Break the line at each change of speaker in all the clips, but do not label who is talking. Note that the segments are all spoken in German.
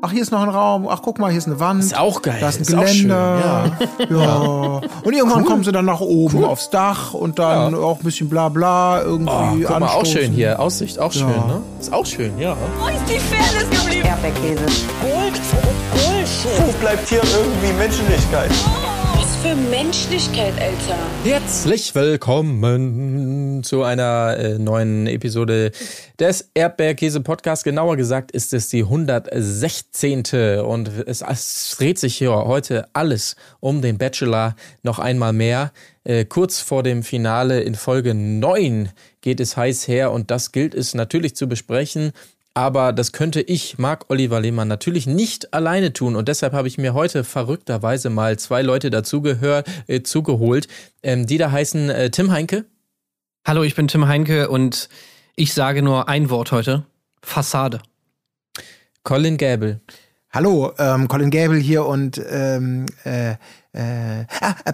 Ach, hier ist noch ein Raum. Ach, guck mal, hier ist eine Wand.
Ist auch geil.
Da ist ein
Ist auch
Geländer.
schön,
ja. Und irgendwann kommen sie dann nach oben aufs Dach und dann
Ja.
auch ein bisschen bla bla irgendwie
Oh, guck mal, auch schön hier. Aussicht auch
Ja.
schön, ne? Ist auch schön, ja.
Wo ist die Fairness geblieben?
Erdbeerkäse.
Gold, Bullshit.
Wo bleibt hier irgendwie Menschlichkeit?
Was für Menschlichkeit, Alter.
Herzlich willkommen zu einer äh, neuen Episode des Erdbeerkäse Podcasts. Genauer gesagt ist es die 116. Und es, es dreht sich hier heute alles um den Bachelor noch einmal mehr. Äh, kurz vor dem Finale in Folge 9 geht es heiß her und das gilt es natürlich zu besprechen. Aber das könnte ich, Marc Oliver Lehmann, natürlich nicht alleine tun. Und deshalb habe ich mir heute verrückterweise mal zwei Leute dazugehör, äh, zugeholt, ähm, die da heißen äh, Tim Heinke.
Hallo, ich bin Tim Heinke und ich sage nur ein Wort heute. Fassade.
Colin Gäbel.
Hallo, ähm, Colin Gable hier und ähm, äh, äh, ah, äh,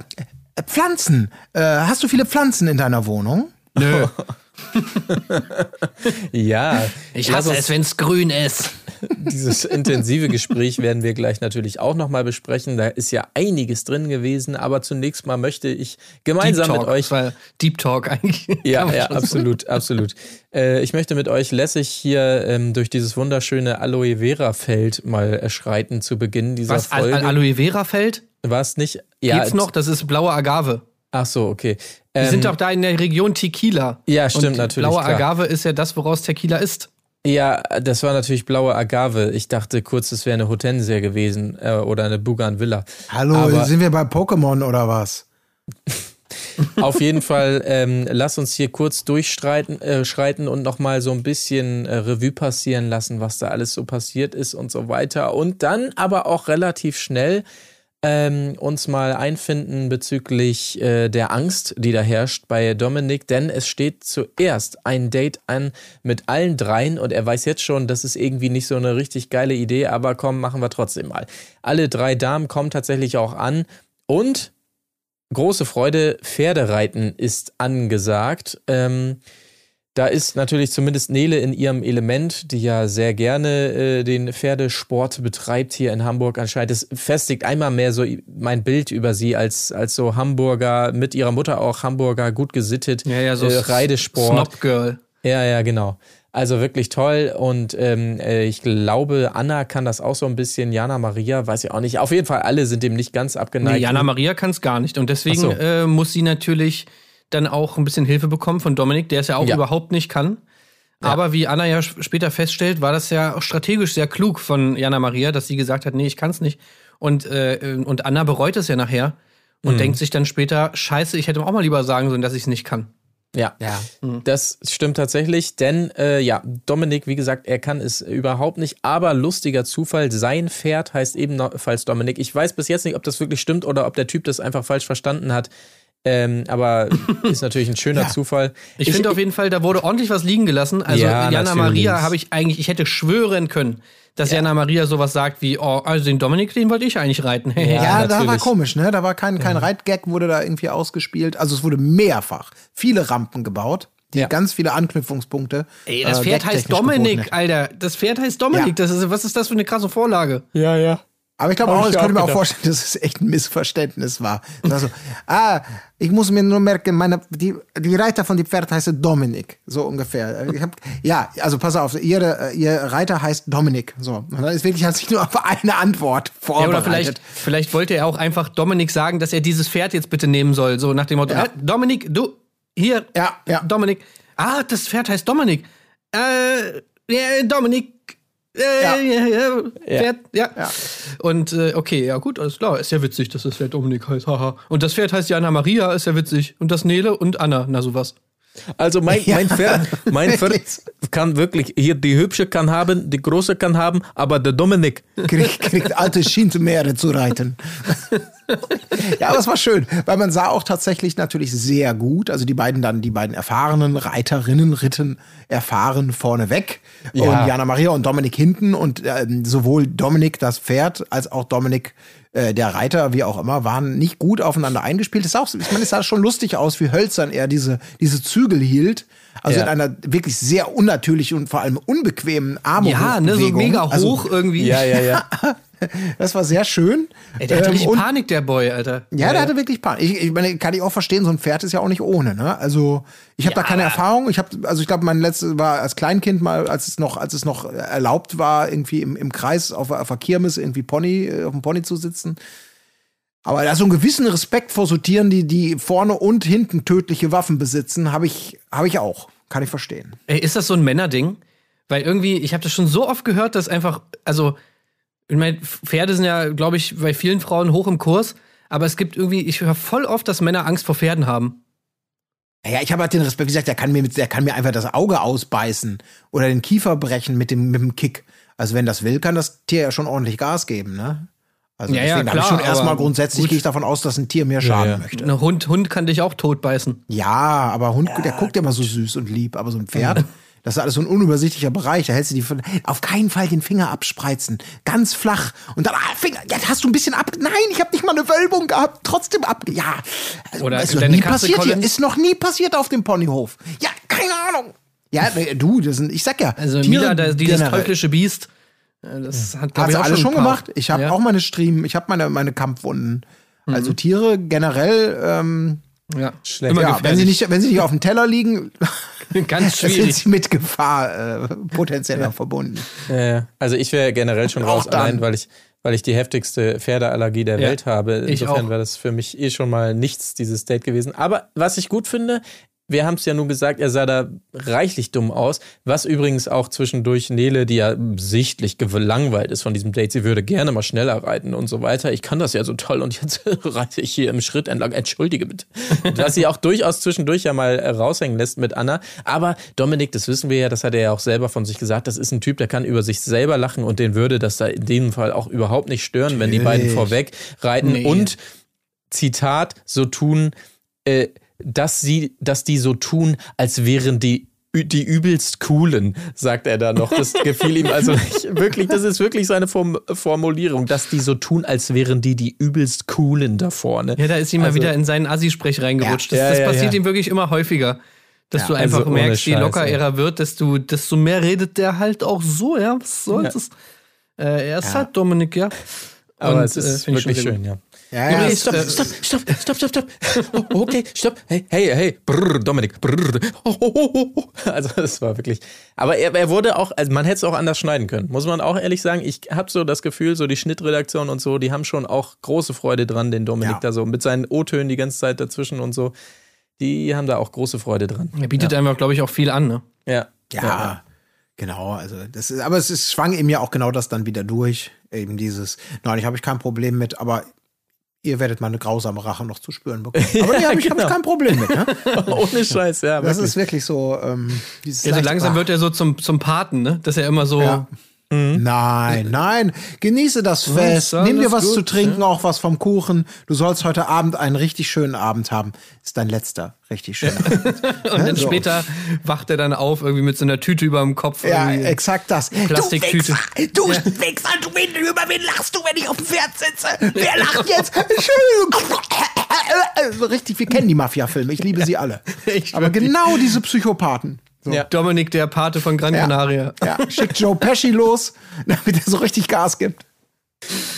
äh, Pflanzen. Äh, hast du viele Pflanzen in deiner Wohnung?
Nö.
Ja,
Ich hasse
uns-
es, wenn's grün ist.
Dieses intensive Gespräch werden wir gleich natürlich auch nochmal besprechen. Da ist ja einiges drin gewesen, aber zunächst mal möchte ich gemeinsam
Deep
mit
Talk.
euch.
War Deep Talk eigentlich.
Ja, ja, absolut, absolut. Äh, ich möchte mit euch lässig hier ähm, durch dieses wunderschöne Aloe Vera Feld mal äh, schreiten zu Beginn dieser
Was,
Folge.
Al Aloe Vera Feld?
War es nicht? Ja,
Geht's noch? Das ist blaue Agave.
Ach so, okay. Ähm,
sind doch da in der Region Tequila.
Ja, stimmt,
Und
natürlich,
Blaue
klar.
Agave ist ja das, woraus Tequila ist.
Ja, das war natürlich blaue Agave. Ich dachte kurz, es wäre eine Hortensia gewesen äh, oder eine Bougainvillea.
Hallo,
Aber-
sind wir bei Pokémon oder was?
Auf jeden Fall, ähm, lass uns hier kurz durchschreiten äh, schreiten und nochmal so ein bisschen äh, Revue passieren lassen, was da alles so passiert ist und so weiter. Und dann aber auch relativ schnell ähm, uns mal einfinden bezüglich äh, der Angst, die da herrscht bei Dominik, denn es steht zuerst ein Date an mit allen dreien und er weiß jetzt schon, das ist irgendwie nicht so eine richtig geile Idee, aber komm, machen wir trotzdem mal. Alle drei Damen kommen tatsächlich auch an und große Freude, Pferdereiten ist angesagt. Ähm, da ist natürlich zumindest Nele in ihrem Element, die ja sehr gerne äh, den Pferdesport betreibt hier in Hamburg anscheinend. Es festigt einmal mehr so mein Bild über sie als, als so Hamburger, mit ihrer Mutter auch Hamburger, gut gesittet,
Ja, ja, so
äh, Reidesport.
Snob Girl.
Ja, ja, genau. Also wirklich toll und ähm, äh, ich glaube, Anna kann das auch so ein bisschen, Jana Maria, weiß ich auch nicht. Auf jeden Fall, alle sind dem nicht ganz abgeneigt.
Nee, Jana Maria kann es gar nicht. Und deswegen
so.
äh, muss sie natürlich dann auch ein bisschen Hilfe bekommen von Dominik, der es ja auch
Ja.
überhaupt nicht kann. Aber wie Anna ja sp- später feststellt, war das ja auch strategisch sehr klug von Jana Maria, dass sie gesagt hat, nee, ich kann es nicht. Und, äh, und Anna bereut es ja nachher
Mhm.
und denkt sich dann später, scheiße, ich hätte auch mal lieber sagen sollen, dass ich es nicht kann.
Ja,
Ja.
das stimmt tatsächlich, denn äh, ja, Dominik, wie gesagt, er kann es überhaupt nicht, aber lustiger Zufall, sein Pferd heißt ebenfalls Dominik. Ich weiß bis jetzt nicht, ob das wirklich stimmt oder ob der Typ das einfach falsch verstanden hat. Ähm, aber ist natürlich ein schöner Zufall.
Ich, finde auf jeden Fall, da wurde ordentlich was liegen gelassen. Also
Ja,
Jana
natürlich.
Maria habe ich eigentlich, ich hätte schwören können, dass Jana Maria sowas sagt wie, oh, also den Dominik, den wollte ich eigentlich reiten.
Ja,
Ja, da war komisch, ne? Da war kein, kein Reitgag, wurde da irgendwie ausgespielt. Also es wurde mehrfach viele Rampen gebaut, die
Ja.
ganz viele Anknüpfungspunkte.
Ey, das
äh,
Pferd heißt
gagtechnisch geboten
Dominik,
hätten.
Alter. Das Pferd heißt Dominik.
Ja.
Das ist, was ist das für eine krasse Vorlage?
Ja, ja.
Aber ich glaube auch,
ich
könnte mir auch vorstellen, dass es echt ein Missverständnis war. Also, ah, ich muss mir nur merken, meine, die, die Reiter von dem Pferd heißt Dominik, so ungefähr. Hab, ja, also pass auf, ihre, ihr Reiter heißt Dominik. So, und dann ist wirklich hat sich nur auf eine Antwort
Ja,
vorbereitet.
oder vielleicht, vielleicht wollte er auch einfach Dominik sagen, dass er dieses Pferd jetzt bitte nehmen soll. So nach dem Motto,
Ja.
äh, Dominik, du, hier,
Ja, ja.
Dominik. Ah, das Pferd heißt Dominik. Äh, ja, Dominik.
Ja.
ja. Ja, Pferd, ja.
Ja.
Und äh, okay, ja gut, alles klar. Ist ja witzig, dass das Pferd Dominik heißt. Haha. Und das Pferd heißt Jana Maria, ist ja witzig. Und das Nele und Anna, na sowas.
Also mein, mein Pferd, mein Pferd kann wirklich, hier die hübsche kann haben, die große kann haben, aber der Dominik,
kriegt, kriegt alte Schindmeere zu reiten. ja, aber es war schön, weil man sah auch tatsächlich natürlich sehr gut, also die beiden dann, die beiden erfahrenen Reiterinnen ritten erfahren vorneweg.
Ja.
und Jana Maria und Dominik hinten. Und ähm, sowohl Dominik das Pferd als auch Dominik äh, der Reiter, wie auch immer, waren nicht gut aufeinander eingespielt. Das ist auch, ich meine, es sah schon lustig aus, wie hölzern er diese, diese Zügel hielt. Also
Ja.
in einer wirklich sehr unnatürlichen und vor allem unbequemen Arme.
Ja, ne, so mega hoch irgendwie.
Ja, ja, ja.
Das war sehr schön.
Ey, der hatte
Ähm,
richtig Panik, der Boy, Alter.
Ja, der hatte wirklich Panik. Ich, ich meine, kann ich auch verstehen, so ein Pferd ist ja auch nicht ohne, ne? Also, ich habe da keine Erfahrung. Ich habe also ich glaube, mein letztes war als Kleinkind mal, als es noch als es noch erlaubt war, irgendwie im, im Kreis auf, auf der Kirmes irgendwie Pony äh, auf dem Pony zu sitzen. Aber da so einen gewissen Respekt vor so Tieren, die die vorne und hinten tödliche Waffen besitzen, habe ich habe ich auch. Kann ich verstehen.
Ey, ist das so ein Männerding? Weil irgendwie, ich habe das schon so oft gehört, dass einfach, also, ich meine, Pferde sind ja, glaube ich, bei vielen Frauen hoch im Kurs, aber es gibt irgendwie, ich höre voll oft, dass Männer Angst vor Pferden haben.
Ja, ich habe halt den Respekt, wie gesagt, der kann mir der kann mir einfach das Auge ausbeißen oder den Kiefer brechen mit dem mit dem Kick. Also wenn das will, kann das Tier ja schon ordentlich Gas geben, ne? Also
Ja, ja,
deswegen habe ich
klar,
schon erstmal grundsätzlich gehe ich davon aus, dass ein Tier mir schaden
ja.
möchte.
Ein Hund, Hund kann dich auch totbeißen.
Ja, aber Hund, der guckt ja immer so süß und lieb, aber so ein Pferd, das ist alles so ein unübersichtlicher Bereich. Da hältst du die von, auf keinen Fall den Finger abspreizen, ganz flach und dann ah, Finger. Jetzt hast du ein bisschen ab. Nein, ich habe nicht mal eine Wölbung gehabt, trotzdem ab. Ja, also,
Oder
ist noch nie
Katze
passiert hier.
Collins?
Ist noch nie passiert auf dem Ponyhof. Ja, keine Ahnung. Ja, du, das sind, ich sag ja,
Also
Tiere
Mila, dieses
generell.
teuflische Biest, äh, das hat, glaub
Hat
ich,
alles schon gemacht. Ich habe
Ja.
auch meine Striemen, ich habe meine, meine Kampfwunden. Also Tiere generell, ähm,
Ja,
Schlecht.
immer
ja, wenn sie, nicht, wenn sie nicht auf dem Teller liegen,
Ganz
sind
schwierig.
sie mit Gefahr äh, potenzieller verbunden.
Äh, also ich wäre generell schon raus,
dann.
allein weil ich, weil ich die heftigste Pferdeallergie der
Ja,
Welt habe. Insofern wäre das für mich eh schon mal nichts, dieses Date gewesen. Aber was ich gut finde, wir haben es ja nun gesagt, er sah da reichlich dumm aus. Was übrigens auch zwischendurch Nele, die ja sichtlich gelangweilt ist von diesem Date, sie würde gerne mal schneller reiten und so weiter. Ich kann das ja so toll und jetzt reite ich hier im Schritt entlang. Entschuldige bitte. Dass sie auch durchaus zwischendurch ja mal äh, raushängen lässt mit Anna. Aber Dominik, das wissen wir ja, das hat er ja auch selber von sich gesagt, das ist ein Typ, der kann über sich selber lachen und den würde das da in dem Fall auch überhaupt nicht stören, wenn die beiden
Natürlich.
vorweg reiten
Nee.
und Zitat, so tun, äh, dass sie, dass die so tun, als wären die die übelst coolen, sagt er da noch. Das gefiel ihm also nicht. Wirklich, das ist wirklich seine Form Formulierung, dass die so tun, als wären die die übelst coolen da vorne.
Ja, da ist ihm mal
Also-
wieder in seinen Assi-Sprech reingerutscht.
Ja,
das das
ja,
passiert
ja.
ihm wirklich immer häufiger. Dass du einfach
also
merkst, je locker er wird, desto, desto mehr redet der halt auch so, ja. Was soll's?
Ja.
das? Äh, er ist halt Dominik, ja.
Aber
Und,
es ist
äh,
wirklich schön, ja.
Ja, ja,
Okay,
es-
stopp, stopp, stopp, stopp, stopp, stopp. Oh, okay, stopp. Hey, hey, hey. Brrr, Dominik. Brrr. Oh, oh, oh, oh. Also das war wirklich. Aber er, er wurde auch, also man hätte es auch anders schneiden können. Muss man auch ehrlich sagen. Ich habe so das Gefühl, so die Schnittredaktion und so, die haben schon auch große Freude dran, den Dominik
Ja.
da so mit seinen O-Tönen die ganze Zeit dazwischen und so. Die haben da auch große Freude dran.
Er bietet einfach, glaube ich, auch viel an, ne?
Ja.
Ja, genau. Also das ist, aber es ist, schwang ihm ja auch genau das dann wieder durch. Eben dieses, nein, ich habe ich kein Problem mit, aber ihr werdet mal eine grausame Rache noch zu spüren bekommen. Aber nee, habe ich, hab ich kein Problem mit. Ne?
Ohne Scheiß, ja.
Das
wirklich.
ist wirklich so. Ähm, dieses
Ja, so langsam
Ah,
wird er so zum, zum Paten, ne? Dass er immer so.
Ja. Nein, nein. Genieße das Fest.
alles
Nimm dir was
gut,
zu trinken, auch was vom Kuchen. Du sollst heute Abend einen richtig schönen Abend haben. Ist dein letzter richtig schöner Abend.
Und dann
so.
später wacht er dann auf, irgendwie mit so einer Tüte über dem Kopf.
Ja, exakt das.
Plastiktüte.
Du Wichser, du Wichser, du wen, über wen lachst du, wenn ich auf dem Pferd sitze? Wer lacht jetzt? Entschuldigung. Richtig, wir kennen die Mafia-Filme. Ich liebe sie alle. Aber genau diese Psychopathen. So.
Ja.
Dominik, der Pate von Gran Canaria.
Ja, schickt Joe Pesci los, damit er so richtig Gas gibt.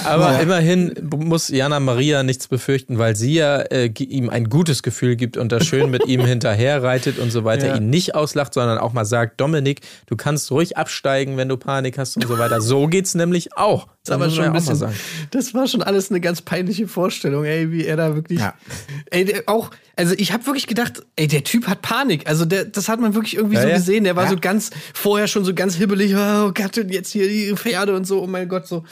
Aber
Ja.
immerhin muss Jana Maria nichts befürchten, weil sie ja äh, ihm ein gutes Gefühl gibt und da schön mit ihm hinterher reitet und so weiter,
Ja.
ihn nicht auslacht, sondern auch mal sagt, Dominik, du kannst ruhig absteigen, wenn du Panik hast und so weiter. So geht's nämlich auch.
Das, aber
muss
schon ein
ja auch mal
bisschen,
sagen.
das war schon alles eine ganz peinliche Vorstellung, ey, wie er da wirklich.
Ja.
Ey, der auch, also ich habe wirklich gedacht, ey, der Typ hat Panik. Also der, das hat man wirklich irgendwie
Ja,
so
ja.
gesehen. Der war so ganz, vorher schon so ganz hibbelig, oh Gott, und jetzt hier die Pferde und so, oh mein Gott, so.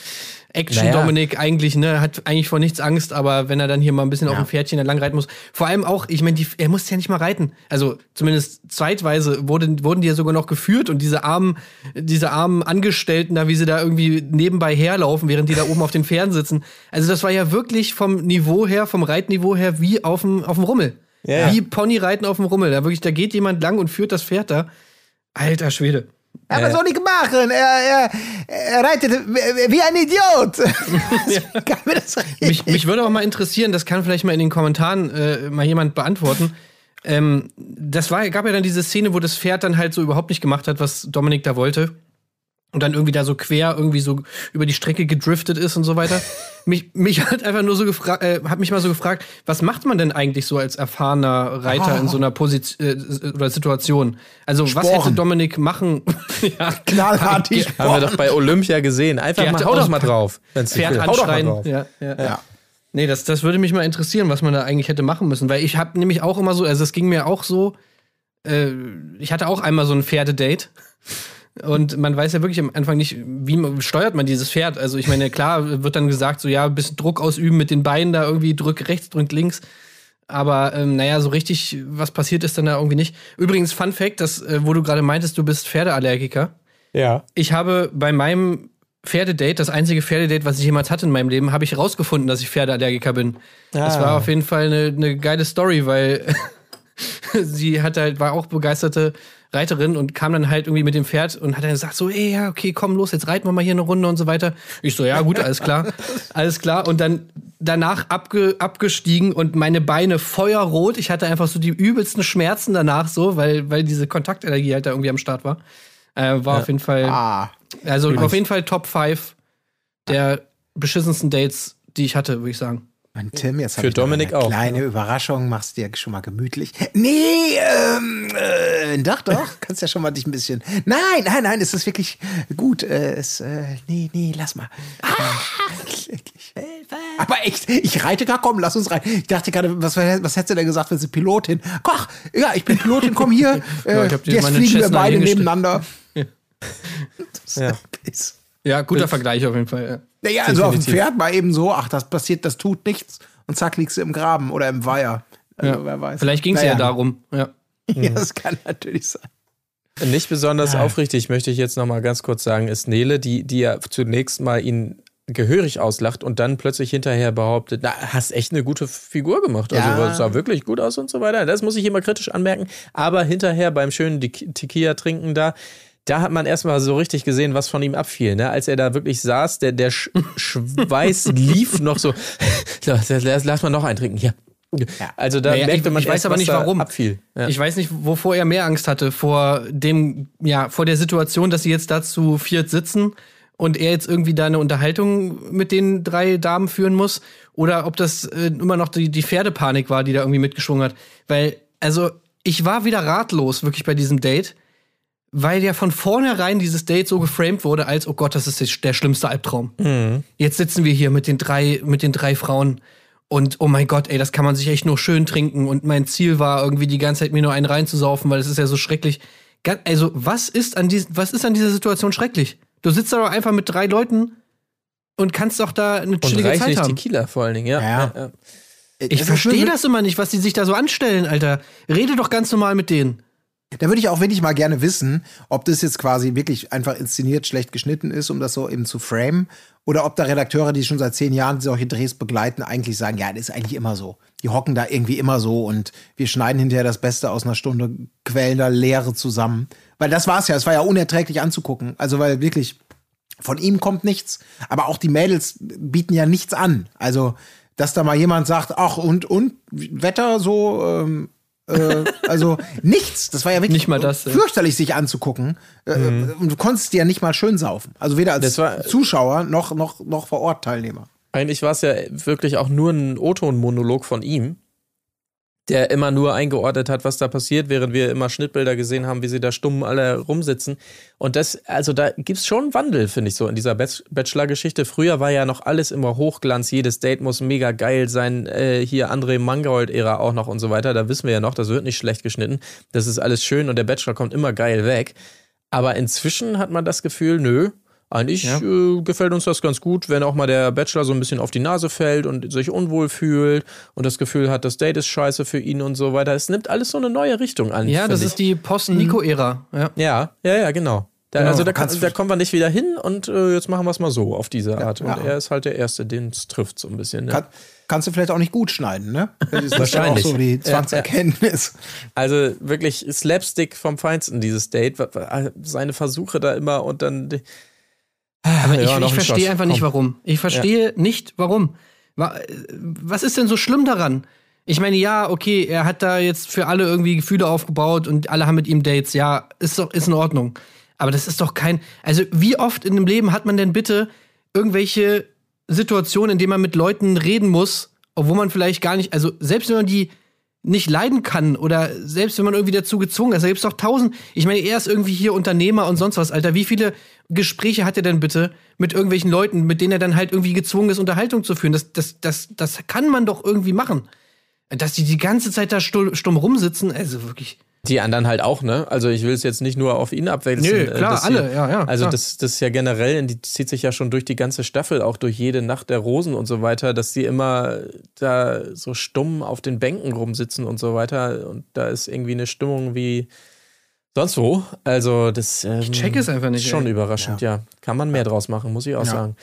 Action
Naja.
Dominik eigentlich, ne, hat eigentlich vor nichts Angst, aber wenn er dann hier mal ein bisschen auf dem Pferdchen entlang reiten muss, vor allem auch, ich meine, er muss ja nicht mal reiten. Also zumindest zeitweise wurden, wurden die ja sogar noch geführt und diese armen, diese armen Angestellten da, wie sie da irgendwie nebenbei herlaufen, während die da oben auf den Pferden sitzen. Also das war ja wirklich vom Niveau her, vom Reitniveau her, wie auf dem, auf dem Rummel.
Ja.
Wie Ponyreiten auf dem Rummel. Da wirklich, da geht jemand lang und führt das Pferd da. Alter Schwede.
Aber
Ja,
was soll ich machen? Er, er, er reitet wie ein Idiot. Das
Mich, mich würde auch mal interessieren, das kann vielleicht mal in den Kommentaren äh, mal jemand beantworten. Ähm, das war, gab ja dann diese Szene, wo das Pferd dann halt so überhaupt nicht gemacht hat, was Dominik da wollte. Und dann irgendwie da so quer irgendwie so über die Strecke gedriftet ist und so weiter. mich, mich hat einfach nur so gefragt, äh, hat mich mal so gefragt, was macht man denn eigentlich so als erfahrener Reiter in so einer Position äh, oder Situation? Also was
Sporen.
hätte Dominik machen? ja,
knallhart die
Haben wir doch bei Olympia gesehen. Einfach
Der
mal, hau doch mal drauf.
Pferd anschreien.
drauf.
Ja, ja.
Ja.
Nee, das, das würde mich mal interessieren, was man da eigentlich hätte machen müssen. Weil ich habe nämlich auch immer so, also es ging mir auch so, äh, ich hatte auch einmal so ein Pferdedate. Und man weiß ja wirklich am Anfang nicht, wie man, steuert man dieses Pferd. Also ich meine, klar wird dann gesagt, so ja, ein bisschen Druck ausüben mit den Beinen da irgendwie, drück rechts, drück links. Aber ähm, naja, so richtig, was passiert ist dann da irgendwie nicht. Übrigens, Fun Fact, das, äh, wo du gerade meintest, du bist Pferdeallergiker.
Ja.
Ich habe bei meinem Pferdedate, das einzige Pferdedate, was ich jemals hatte in meinem Leben, habe ich herausgefunden, dass ich Pferdeallergiker bin. Das
Ah.
war auf jeden Fall eine, eine geile Story, weil sie hat halt, war auch begeisterte Reiterin und kam dann halt irgendwie mit dem Pferd und hat dann gesagt so, ey, ja, okay, komm los, jetzt reiten wir mal hier eine Runde und so weiter. Ich so, ja, gut, alles klar, alles klar. Und dann danach abge, abgestiegen und meine Beine feuerrot. Ich hatte einfach so die übelsten Schmerzen danach so, weil, weil diese Kontaktenergie halt da irgendwie am Start war. Äh, war auf jeden Fall,
Ah,
also auf jeden Fall Top 5 der beschissensten Dates, die ich hatte, würde ich sagen.
Mann, Tim, jetzt
Für Dominik
eine
auch.
Kleine Überraschung, machst dir schon mal gemütlich. Nee, ähm, äh, doch, doch, kannst ja schon mal dich ein bisschen. Nein, nein, nein, es ist wirklich gut. Äh, es, äh, nee, nee, lass mal. Ah, wirklich. Aber echt, ich reite gar, komm, lass uns rein. Ich dachte gerade, was, was hättest du denn gesagt, wenn sie Pilotin? Koch, ja, ich bin Pilotin, komm hier. Äh,
dir
jetzt fliegen wir beide nebeneinander. Das
Ja.
ist-
Ja, guter Vergleich auf jeden Fall. Ja.
Naja, also auf dem. Pferd mal eben so, ach, das passiert, das tut nichts. Und zack, liegst du im Graben oder im Weiher. Also,
Ja.
wer weiß.
Vielleicht ging es
Naja.
ja darum. Ja.
Ja, das kann natürlich sein.
Nicht besonders aufrichtig, möchte ich jetzt noch mal ganz kurz sagen, ist Nele, die, die ja zunächst mal ihn gehörig auslacht und dann plötzlich hinterher behauptet, na, hast echt eine gute Figur gemacht. Also
Ja.
das sah wirklich gut aus und so weiter. Das muss ich immer kritisch anmerken. Aber hinterher beim schönen Tequila trinken da, da hat man erstmal so richtig gesehen, was von ihm abfiel. Ne? Als er da wirklich saß, der, der Sch Schweiß lief noch so. lass, lass, lass mal noch einen trinken. Hier. Also da
Naja,
merkte
ich-
man
ich weiß
erst,
aber nicht, warum.
abfiel. Ja.
Ich weiß nicht, wovor er mehr Angst hatte. Vor dem, ja, vor der Situation, dass sie jetzt da zu viert sitzen und er jetzt irgendwie da eine Unterhaltung mit den drei Damen führen muss. Oder ob das äh, immer noch die, die Pferdepanik war, die da irgendwie mitgeschwungen hat. Weil, also, ich war wieder ratlos, wirklich bei diesem Date. Weil ja von vornherein dieses Date so geframed wurde, als, oh Gott, das ist der schlimmste Albtraum. Jetzt sitzen wir hier mit den drei, mit den drei Frauen und oh mein Gott, ey, das kann man sich echt nur schön trinken. Und mein Ziel war irgendwie die ganze Zeit mir nur einen reinzusaufen, weil es ist ja so schrecklich. Also, was ist an dies, was ist an dieser Situation schrecklich? Du sitzt da doch einfach mit drei Leuten und kannst doch da eine
Und
chillige Zeit
reichlich
haben.
Tequila vor allen Dingen, ja.
Ja.
ja.
Ich
ist
verstehe das immer nicht, was die sich da so anstellen, Alter. Rede doch ganz normal mit denen.
Da würde ich auch wirklich mal gerne wissen, ob das jetzt quasi wirklich einfach inszeniert schlecht geschnitten ist, um das so eben zu framen, oder ob da Redakteure, die schon seit zehn Jahren solche Drehs begleiten, eigentlich sagen, ja, das ist eigentlich immer so. Die hocken da irgendwie immer so und wir schneiden hinterher das Beste aus einer Stunde, quellen da Leere zusammen. Weil das war's ja, es war ja unerträglich anzugucken. Also weil wirklich von ihm kommt nichts, aber auch die Mädels bieten ja nichts an. Also, dass da mal jemand sagt, ach und und Wetter so, ähm, äh, also nichts. Das war ja wirklich
Nicht mal das,
fürchterlich, sich anzugucken. Äh, Und du konntest dir ja nicht mal schön saufen. Also weder als
war-
Zuschauer noch noch noch vor Ort Teilnehmer.
Eigentlich war es ja wirklich auch nur ein O-Ton-Monolog von ihm, der immer nur eingeordnet hat, was da passiert, während wir immer Schnittbilder gesehen haben, wie sie da stumm alle rumsitzen. Und das, also da gibt's schon Wandel, finde ich so, in dieser Bach- Bachelor-Geschichte. Früher war ja noch alles immer Hochglanz, jedes Date muss mega geil sein, äh, hier André Mangold-Ära auch noch und so weiter. Da wissen wir ja noch, das wird nicht schlecht geschnitten. Das ist alles schön und der Bachelor kommt immer geil weg. Aber inzwischen hat man das Gefühl, nö, eigentlich
Ja.
äh, gefällt uns das ganz gut, wenn auch mal der Bachelor so ein bisschen auf die Nase fällt und sich unwohl fühlt und das Gefühl hat, das Date ist scheiße für ihn und so weiter. Es nimmt alles so eine neue Richtung an.
Ja, das
find
ist die Post-Nico-Ära. Ja.
ich. Ja, ja, ja, genau. Da,
Genau,
also da, kann, da kommen wir nicht wieder hin und äh, jetzt machen wir es mal so auf diese Art. Und
ja.
er ist halt der Erste, den es trifft so ein bisschen. Ne?
Kann, kannst du vielleicht auch nicht gut schneiden, ne? Das ist
Wahrscheinlich.
Ja auch so die
Ja, ja.
Zwangserkenntnis.
Also wirklich Slapstick vom Feinsten, dieses Date. Seine Versuche da immer und dann.
Aber
Ja,
ich, ich verstehe einfach nicht,
Komm.
warum. Ich verstehe nicht, warum. Wa- Was ist denn so schlimm daran? Ich meine, ja, okay, er hat da jetzt für alle irgendwie Gefühle aufgebaut und alle haben mit ihm Dates. Ja, ist doch, ist in Ordnung. Aber das ist doch kein. Also, wie oft in dem Leben hat man denn bitte irgendwelche Situationen, in denen man mit Leuten reden muss, obwohl man vielleicht gar nicht, also selbst wenn man die nicht leiden kann oder selbst wenn man irgendwie dazu gezwungen ist, da gibt's doch tausend. Ich meine, er ist irgendwie hier Unternehmer und sonst was, Alter. Wie viele Gespräche hat er denn bitte mit irgendwelchen Leuten, mit denen er dann halt irgendwie gezwungen ist, Unterhaltung zu führen? Das, das, das, das kann man doch irgendwie machen. Dass die die ganze Zeit da stumm, stumm rumsitzen, also wirklich.
Die anderen halt auch, ne? Also ich will es jetzt nicht nur auf ihn abwälzen.
Nö,
äh,
klar, alle,
sie-
ja, ja,
Also
klar.
das, das ist ja generell, die zieht sich ja schon durch die ganze Staffel, auch durch jede Nacht der Rosen und so weiter, dass die immer da so stumm auf den Bänken rumsitzen und so weiter. Und da ist irgendwie eine Stimmung wie sonst wo. Also das ähm,
Ich check es einfach nicht,
Ist schon
ey.
überraschend, ja. Kann man mehr draus machen, muss ich auch sagen.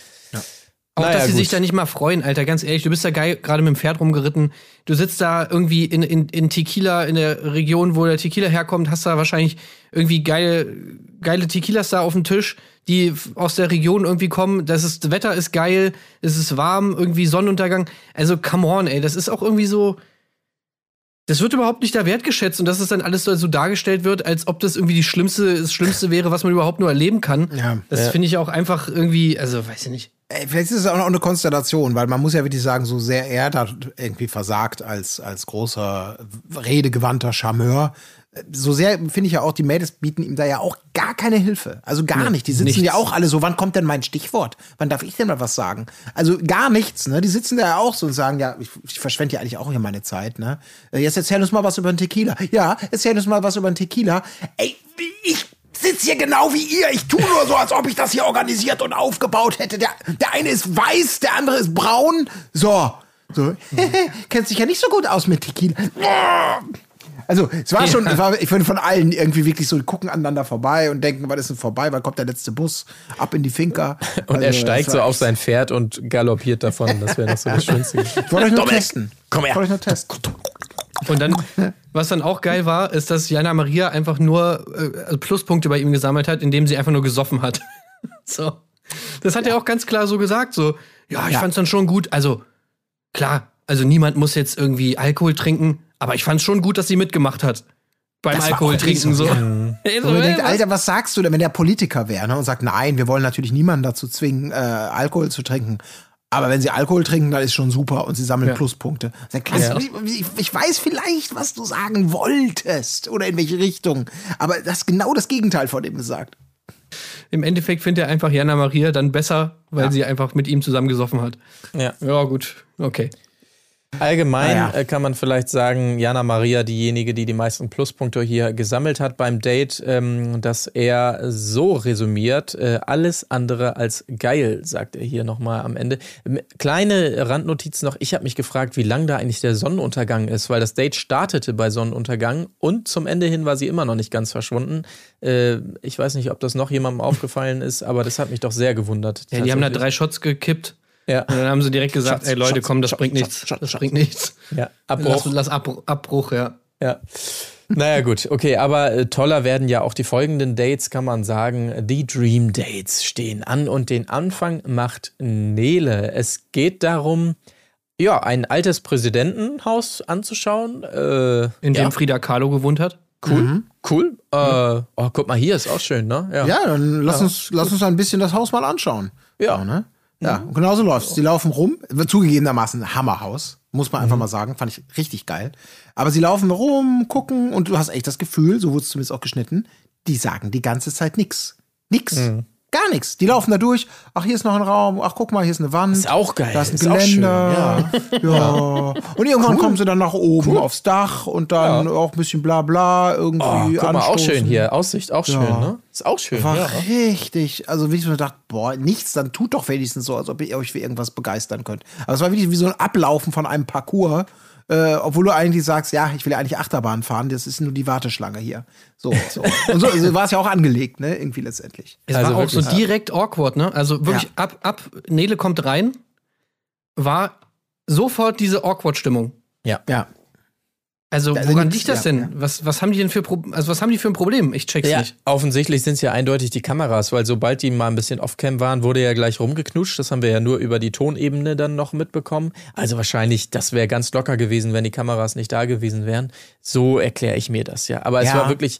Auch,
Naja,
dass sie sich da nicht mal freuen, Alter, ganz ehrlich, du bist da geil gerade mit dem Pferd rumgeritten. Du sitzt da irgendwie in, in, in Tequila, in der Region, wo der Tequila herkommt, hast da wahrscheinlich irgendwie geile, geile Tequilas da auf dem Tisch, die aus der Region irgendwie kommen. Das, ist, das Wetter ist geil, es ist warm, irgendwie Sonnenuntergang. Also, come on, ey, das ist auch irgendwie so. Das wird überhaupt nicht da wertgeschätzt und dass es dann alles so so dargestellt wird, als ob das irgendwie die schlimmste, das Schlimmste wäre, was man überhaupt nur erleben kann.
Ja.
Das finde ich auch einfach irgendwie, also weiß ich nicht.
Ey, vielleicht ist es auch noch eine Konstellation, weil man muss ja wirklich sagen, so sehr er da irgendwie versagt als, als großer, redegewandter Charmeur. So sehr finde ich ja auch, die Mädels bieten ihm da ja auch gar keine Hilfe. Also gar nicht. Die sitzen
nichts.
ja auch alle so, wann kommt denn mein Stichwort? Wann darf ich denn mal was sagen? Also gar nichts, ne? Die sitzen da ja auch so und sagen, ja, ich, ich verschwende ja eigentlich auch hier meine Zeit, ne? Jetzt erzähl uns mal was über den Tequila. Ja, erzähl uns mal was über den Tequila. Ey, ich sitze hier genau wie ihr. Ich tue nur so, als ob ich das hier organisiert und aufgebaut hätte. Der, der eine ist weiß, der andere ist braun. So. So. Kennt sich ja nicht so gut aus mit Tequila. Also, es war schon, es war, ich finde von allen irgendwie wirklich so, die gucken aneinander vorbei und denken, was ist denn vorbei? Wann kommt der letzte Bus? Ab in die Finca.
Und
Also,
er steigt so auf sein Pferd und galoppiert davon. Das wäre noch so das Schönste.
Ich wollte euch nur testen.
komm her.
Ich wollte euch nur testen.
Und dann, was dann auch geil war, ist, dass Jana Maria einfach nur äh, Pluspunkte bei ihm gesammelt hat, indem sie einfach nur gesoffen hat. so. Das hat er auch ganz klar so gesagt. So, ja, ich
Ja.
fand's dann schon gut. Also, klar, also niemand muss jetzt irgendwie Alkohol trinken, aber ich fand's schon gut, dass sie mitgemacht hat. Beim
Das
Alkohol trinken. So.
so,
Ey, so,
man
ey,
denkt,
was?
Alter, was sagst du denn, wenn der Politiker wäre ne, und sagt, nein, wir wollen natürlich niemanden dazu zwingen, äh, Alkohol zu trinken. Aber wenn sie Alkohol trinken, dann ist schon super und sie sammeln
Ja.
Pluspunkte. Klasse, ich, ich weiß vielleicht, was du sagen wolltest oder in welche Richtung. Aber das ist genau das Gegenteil von dem gesagt.
Im Endeffekt findet er einfach Jana Maria dann besser, weil sie einfach mit ihm zusammen gesoffen hat.
Ja.
Ja, gut, okay.
Allgemein
Ah, ja.
äh, kann man vielleicht sagen, Jana Maria, diejenige, die die meisten Pluspunkte hier gesammelt hat beim Date, ähm, dass er so resümiert, äh, alles andere als geil, sagt er hier nochmal am Ende. Kleine Randnotiz noch, ich habe mich gefragt, wie lang da eigentlich der Sonnenuntergang ist, weil das Date startete bei Sonnenuntergang und zum Ende hin war sie immer noch nicht ganz verschwunden. Äh, ich weiß nicht, ob das noch jemandem aufgefallen ist, aber das hat mich doch sehr gewundert.
Ja, die haben da drei Shots gekippt.
Ja.
Und dann haben sie direkt gesagt,
Shots,
ey Leute,
Shots,
komm, das
Shots,
bringt nichts. Das bringt nichts.
Ja,
Lass,
Abbruch.
lass Abbruch, Abbruch, ja.
Ja. Naja, gut, okay, aber äh, toller werden ja auch die folgenden Dates, kann man sagen. Die Dream Dates stehen an und den Anfang macht Nele. Es geht darum, ja, ein altes Präsidentenhaus anzuschauen. Äh,
In
ja,
dem Frida Kahlo gewohnt hat.
cool, cool. Äh, oh, guck mal, hier ist auch schön, ne?
Ja, dann lass uns, lass uns ein bisschen das Haus mal anschauen.
Ja.
Ne? Ja, und genauso läuft's. Die laufen rum, zugegebenermaßen Hammerhaus, muss man einfach mal sagen, fand ich richtig geil. Aber sie laufen rum, gucken und du hast echt das Gefühl, so wurde es zumindest auch geschnitten, die sagen die ganze Zeit nix. Nix. Gar nichts. Die laufen da durch. Ach, hier ist noch ein Raum. Ach, guck mal, hier ist eine Wand.
Ist auch geil.
Da ist ein
Ist auch
Geländer. ja. Und irgendwann kommen sie dann nach oben aufs Dach und dann auch ein bisschen bla bla irgendwie.
Oh, guck mal, auch schön hier. Aussicht auch schön, ne? Ist auch schön.
War
ja.
richtig. Also, wie ich mir gedacht, boah, nichts, dann tut doch wenigstens so, als ob ihr euch für irgendwas begeistern könnt. Aber es war wirklich wie so ein Ablaufen von einem Parcours. Äh, obwohl du eigentlich sagst, ja, ich will ja eigentlich Achterbahn fahren, das ist nur die Warteschlange hier. So, so. Und so, so war es ja auch angelegt, ne? Irgendwie letztendlich.
Es
Also
war auch so direkt awkward, ne? Also wirklich
Ja.
ab, ab, Nele kommt rein, war sofort diese Awkward-Stimmung.
Ja.
Ja.
Also,
Also
woran liegt das
ja,
denn?
ja.
Was, was haben die denn für Pro also was haben die für ein Problem? Ich check's
Ja,
nicht.
offensichtlich sind es ja eindeutig die Kameras, weil sobald die mal ein bisschen off-cam waren, wurde ja gleich rumgeknutscht. Das haben wir ja nur über die Tonebene dann noch mitbekommen. Also wahrscheinlich, das wäre ganz locker gewesen, wenn die Kameras nicht da gewesen wären. So erkläre ich mir das ja. Aber es war wirklich,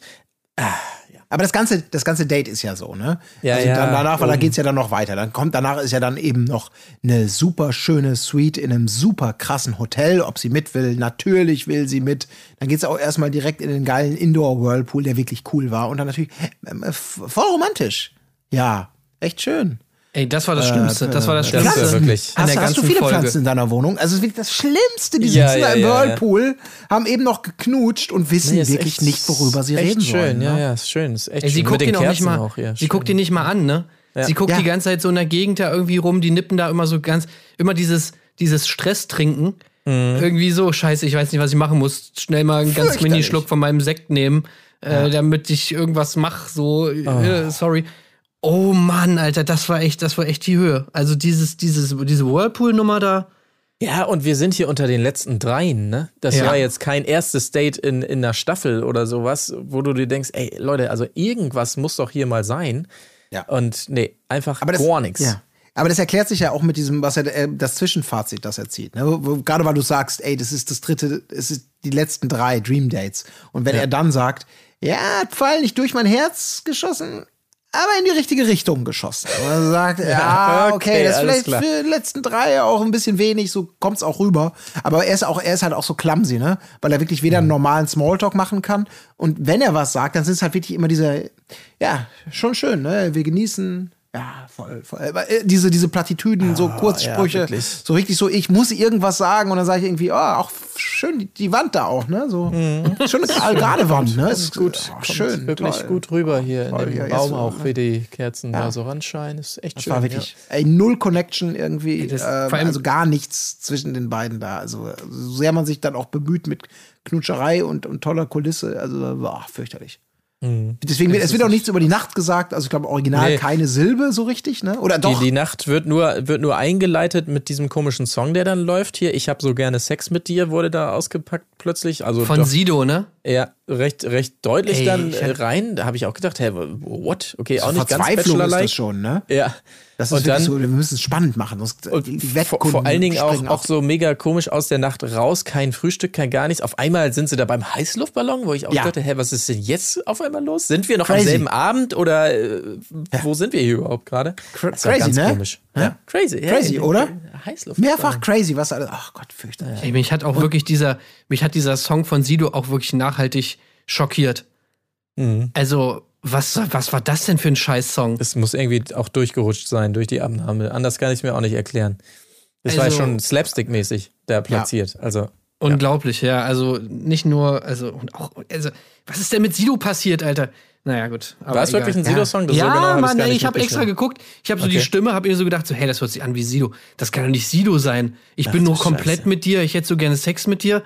Aber das ganze, das ganze Date ist ja so, ne?
Ja,
also
ja,
dann danach, weil da
oben.
geht's ja dann noch weiter. Dann kommt danach ist ja dann eben noch eine super schöne Suite in einem super krassen Hotel. Ob sie mit will, natürlich will sie mit. Dann geht's auch erstmal direkt in den geilen Indoor Whirlpool, der wirklich cool war. Und dann natürlich ähm, äh, voll romantisch. Ja, echt schön.
Ey, das war das Schlimmste. Das war das
das
Schlimmste.
war wirklich-
Hast, hast du viele
Folge.
Pflanzen in deiner Wohnung? Also es ist wirklich das Schlimmste. Die sitzen
Ja,
da
ja,
im
ja, ja.
Whirlpool, haben eben noch geknutscht und wissen
Nee,
wirklich
echt-
nicht, worüber sie reden
schön,
sollen.
ja,
ne?
ja, ist schön, ist echt
Ey, sie
schön.
guckt
Mit
ihn
den
auch nicht mal.
auch, ja,
sie
schön.
guckt ihn nicht mal an, ne? Sie guckt
Ja.
die ganze Zeit so in der Gegend da irgendwie rum, die nippen da immer so ganz, immer dieses, dieses Stress trinken.
Mhm.
Irgendwie so, scheiße, ich weiß nicht, was ich machen muss. Schnell mal einen ganz. Mini-Schluck von meinem Sekt nehmen, äh, damit ich irgendwas mach, so, äh, sorry. Oh Mann, Alter, das war echt, das war echt die Höhe. Also dieses, dieses, diese Whirlpool-Nummer da.
Ja, und wir sind hier unter den letzten dreien, ne? Das
Ja.
war jetzt kein erstes Date in, in einer Staffel oder sowas, wo du dir denkst, ey, Leute, also irgendwas muss doch hier mal sein.
Ja.
Und nee, einfach
Aber das,
gar nichts.
Ja. Aber das erklärt sich ja auch mit diesem, was er, äh, das Zwischenfazit, das er zieht. Ne? Gerade weil du sagst, ey, das ist das dritte, es ist die letzten drei Dream Dates. Und wenn er dann sagt, ja, Pfeil nicht durch mein Herz geschossen, aber in die richtige Richtung geschossen. Er sagt, ja, okay,
okay,
das ist vielleicht
klar.
für die letzten drei auch ein bisschen wenig, so kommt's auch rüber. Aber er ist auch, er ist halt auch so clumsy, ne? Weil er wirklich weder einen normalen Smalltalk machen kann. Und wenn er was sagt, dann sind es halt wirklich immer diese, ja, schon schön, ne? Wir genießen. Ja, voll, voll. Aber, äh, Diese, diese Plattitüden, so Kurzsprüche,
ja,
so richtig so, ich muss irgendwas sagen und dann sage ich irgendwie, oh, auch schön die, die Wand da auch, ne? So schon eine gerade Wand, ne? Ist gut, oh, schön,
Wirklich
toll.
gut rüber hier
Toll,
in
ja,
dem
jetzt
Raum
so,
auch, wie die Kerzen da so ranscheinen. Ist echt
Das
schön.
war wirklich ey, null Connection irgendwie,
Das-
ähm,
vor allem-
also gar nichts zwischen den beiden da. Also so sehr man sich dann auch bemüht mit Knutscherei und, und toller Kulisse, also war fürchterlich. Deswegen wird, es wird auch nichts über die Nacht gesagt, also ich glaube original
Nee.
keine Silbe so richtig, ne? Oder
Die,
doch?
die Nacht wird nur, wird nur eingeleitet mit diesem komischen Song, der dann läuft. Hier, ich habe so gerne Sex mit dir, wurde da ausgepackt plötzlich. Also
Von
doch,
Sido, ne?
Ja, recht, recht deutlich
Ey,
dann äh, rein. Da habe ich auch gedacht, hä, what? Okay, auch nicht ganz
Verzweiflung ist
Bachelor-like.
das schon, ne?
Ja.
Das ist
und dann,
so, wir müssen es spannend machen. Sonst
und
die
vor, vor allen Dingen auch, auch so mega komisch aus der Nacht raus, kein Frühstück, kein gar nichts. Auf einmal sind sie da beim Heißluftballon, wo ich auch
Ja.
dachte, hä, was ist denn jetzt auf einmal los? Sind wir noch am
Crazy.
selben Abend oder äh, wo sind wir hier überhaupt gerade?
Crazy, ne?
komisch. Ja. Crazy, ja,
Crazy,
ja, Heißluftballon.
Mehrfach crazy, was alles. Ach Gott, fürchterlich.
Ey, mich hat auch wirklich dieser, mich hat dieser Song von Sido auch wirklich nachhaltig schockiert.
Mhm.
Also, was, was war das denn für ein Scheiß-Song?
Es muss irgendwie auch durchgerutscht sein durch die Abnahme. Anders kann ich es mir auch nicht erklären. Das war
Also-
schon Slapstick-mäßig da platziert. Also,
Unglaublich, ja. Also nicht nur, also und auch, also was ist denn mit Sido passiert, Alter? Naja, gut. aber
war es wirklich ein Sido-Song? So
Ja,
genau
Mann, ey, ich habe extra geguckt. Ich habe so die
Okay.
Stimme, habe mir so gedacht, so, hey, das hört sich an wie Sido. Das kann doch nicht Sido sein. Ich bin
du
nur komplett
Scheiße.
mit dir. Ich hätte so gerne Sex mit dir.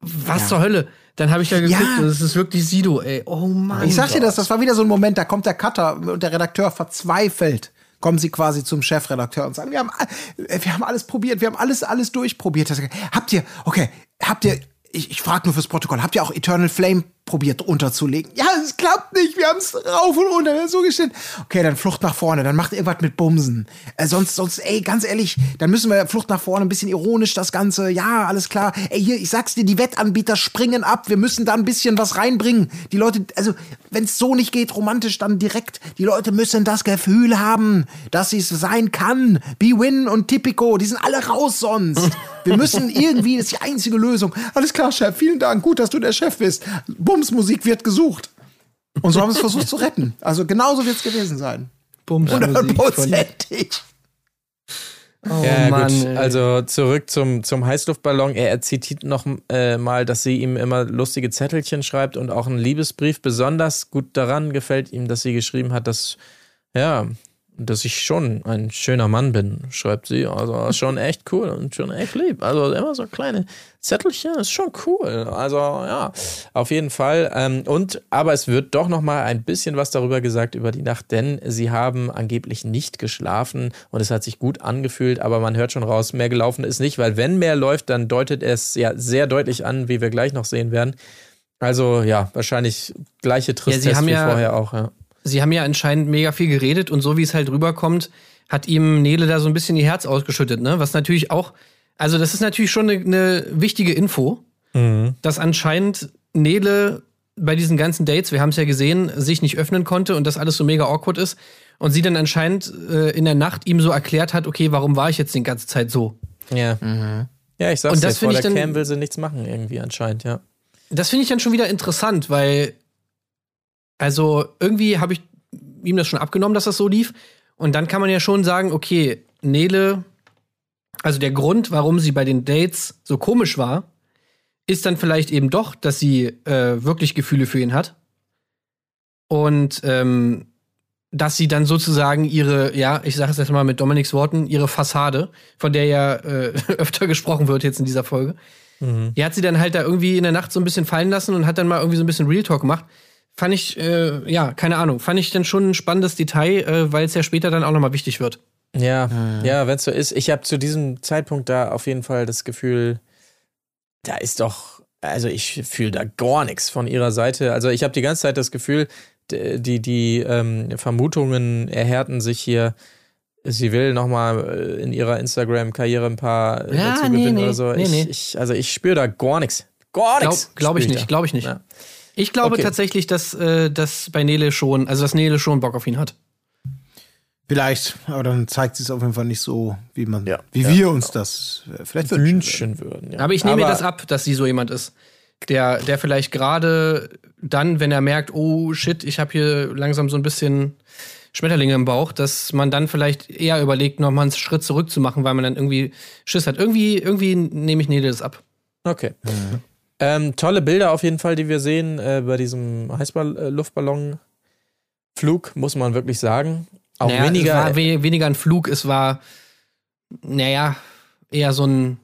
Was zur Hölle? Dann habe ich da geguckt,
Ja.
das ist wirklich Sido, ey. Oh Mann.
Ich sag dir das, das war wieder so ein Moment, da kommt der Cutter und der Redakteur verzweifelt. Kommen sie quasi zum Chefredakteur und sagen, wir haben, äh, wir haben alles probiert, wir haben alles, alles durchprobiert. Habt ihr, okay, habt ihr, ich, ich frage nur fürs Protokoll, habt ihr auch Eternal Flame probiert unterzulegen? Ja, es klappt nicht, wir haben es rauf und runter so gestellt. Okay, dann Flucht nach vorne, dann macht irgendwas mit Bumsen. Äh, sonst, sonst, ey, ganz ehrlich, dann müssen wir Flucht nach vorne, ein bisschen ironisch das Ganze. Ja, alles klar. Ey, hier, ich sag's dir, die Wettanbieter springen ab. Wir müssen da ein bisschen was reinbringen. Die Leute, also, wenn es so nicht geht, romantisch, dann direkt. Die Leute müssen das Gefühl haben, dass es sein kann. B-Win und Tipico, die sind alle raus sonst. Wir müssen irgendwie, das ist die einzige Lösung. Alles klar, Chef, vielen Dank. Gut, dass du der Chef bist. Bumsmusik wird gesucht. Und so haben sie es versucht zu retten. Also genauso wird es gewesen sein. Hundertprozentig.
Oh
Ja,
Mann,
gut.
ey.
Also zurück zum, zum Heißluftballon. Er, er zitiert noch äh, mal, dass sie ihm immer lustige Zettelchen schreibt und auch einen Liebesbrief. Besonders gut daran gefällt ihm, dass sie geschrieben hat, dass, ja, dass ich schon ein schöner Mann bin, schreibt sie. Also schon echt cool und schon echt lieb. Also immer so kleine Zettelchen, ist schon cool. Also ja, auf jeden Fall. Ähm, und aber es wird doch noch mal ein bisschen was darüber gesagt über die Nacht, denn sie haben angeblich nicht geschlafen und es hat sich gut angefühlt. Aber man hört schon raus, mehr gelaufen ist nicht, weil wenn mehr läuft, dann deutet es ja sehr deutlich an, wie wir gleich noch sehen werden. Also ja, wahrscheinlich gleiche Tristesse
haben
wie
ja-
vorher auch. Ja.
Sie haben ja anscheinend mega viel geredet und so wie es halt rüberkommt, hat ihm Nele da so ein bisschen ihr Herz ausgeschüttet, ne? Was natürlich auch, also das ist natürlich schon eine, eine wichtige Info, dass anscheinend Nele bei diesen ganzen Dates, wir haben es ja gesehen, sich nicht öffnen konnte und das alles so mega awkward ist und sie dann anscheinend äh, in der Nacht ihm so erklärt hat, okay, warum war ich jetzt die ganze Zeit so?
Ja. Ja, ich sag's
Und
dir,
das
vor
find
der
ich dann-
Cam will sie nichts machen irgendwie anscheinend, ja.
Das finde ich dann schon wieder interessant, weil also irgendwie habe ich ihm das schon abgenommen, dass das so lief. Und dann kann man ja schon sagen, okay, Nele, also der Grund, warum sie bei den Dates so komisch war, ist dann vielleicht eben doch, dass sie äh, wirklich Gefühle für ihn hat. Und ähm, dass sie dann sozusagen ihre, ja, ich sage es jetzt mal mit Dominiks Worten, ihre Fassade, von der ja äh, öfter gesprochen wird jetzt in dieser Folge, die hat sie dann halt da irgendwie in der Nacht so ein bisschen fallen lassen und hat dann mal irgendwie so ein bisschen Real Talk gemacht. Fand ich, äh, ja, keine Ahnung, fand ich dann schon ein spannendes Detail, äh, weil es ja später dann auch nochmal wichtig wird.
Ja, ja, wenn es so ist. Ich habe zu diesem Zeitpunkt da auf jeden Fall das Gefühl, da ist doch, also ich fühle da gar nichts von ihrer Seite. Also ich habe die ganze Zeit das Gefühl, die, die ähm, Vermutungen erhärten sich hier. Sie will nochmal in ihrer Instagram-Karriere ein paar äh,
Ja,
dazu
nee,
gewinnen
nee,
oder so.
nee,
ich,
nee.
Ich, also ich spüre da gar nichts. Gar
Glaube
nichts.
glaub ich
spür
nicht, glaube ich nicht.
Ja.
Ich glaube
Okay.
tatsächlich, dass, äh, dass bei Nele schon, also dass Nele schon Bock auf ihn hat.
Vielleicht, aber dann zeigt sie es auf jeden Fall nicht so, wie man,
Ja.
wie
Ja,
wir uns das äh, vielleicht wünschen.
Wünschen würden. Ja.
Aber ich nehme mir
Aber-
das ab, dass sie so jemand ist. Der, der vielleicht gerade dann, wenn er merkt, oh shit, ich habe hier langsam so ein bisschen Schmetterlinge im Bauch, dass man dann vielleicht eher überlegt, nochmal einen Schritt zurück zu machen, weil man dann irgendwie Schiss hat. Irgendwie, irgendwie nehme ich Nele das ab.
Okay. Ähm, tolle Bilder auf jeden Fall, die wir sehen äh, bei diesem Heißball-Luftballon-Flug, muss man wirklich sagen. Auch
Naja,
weniger.
Es war we weniger ein Flug, es war, naja, eher so ein.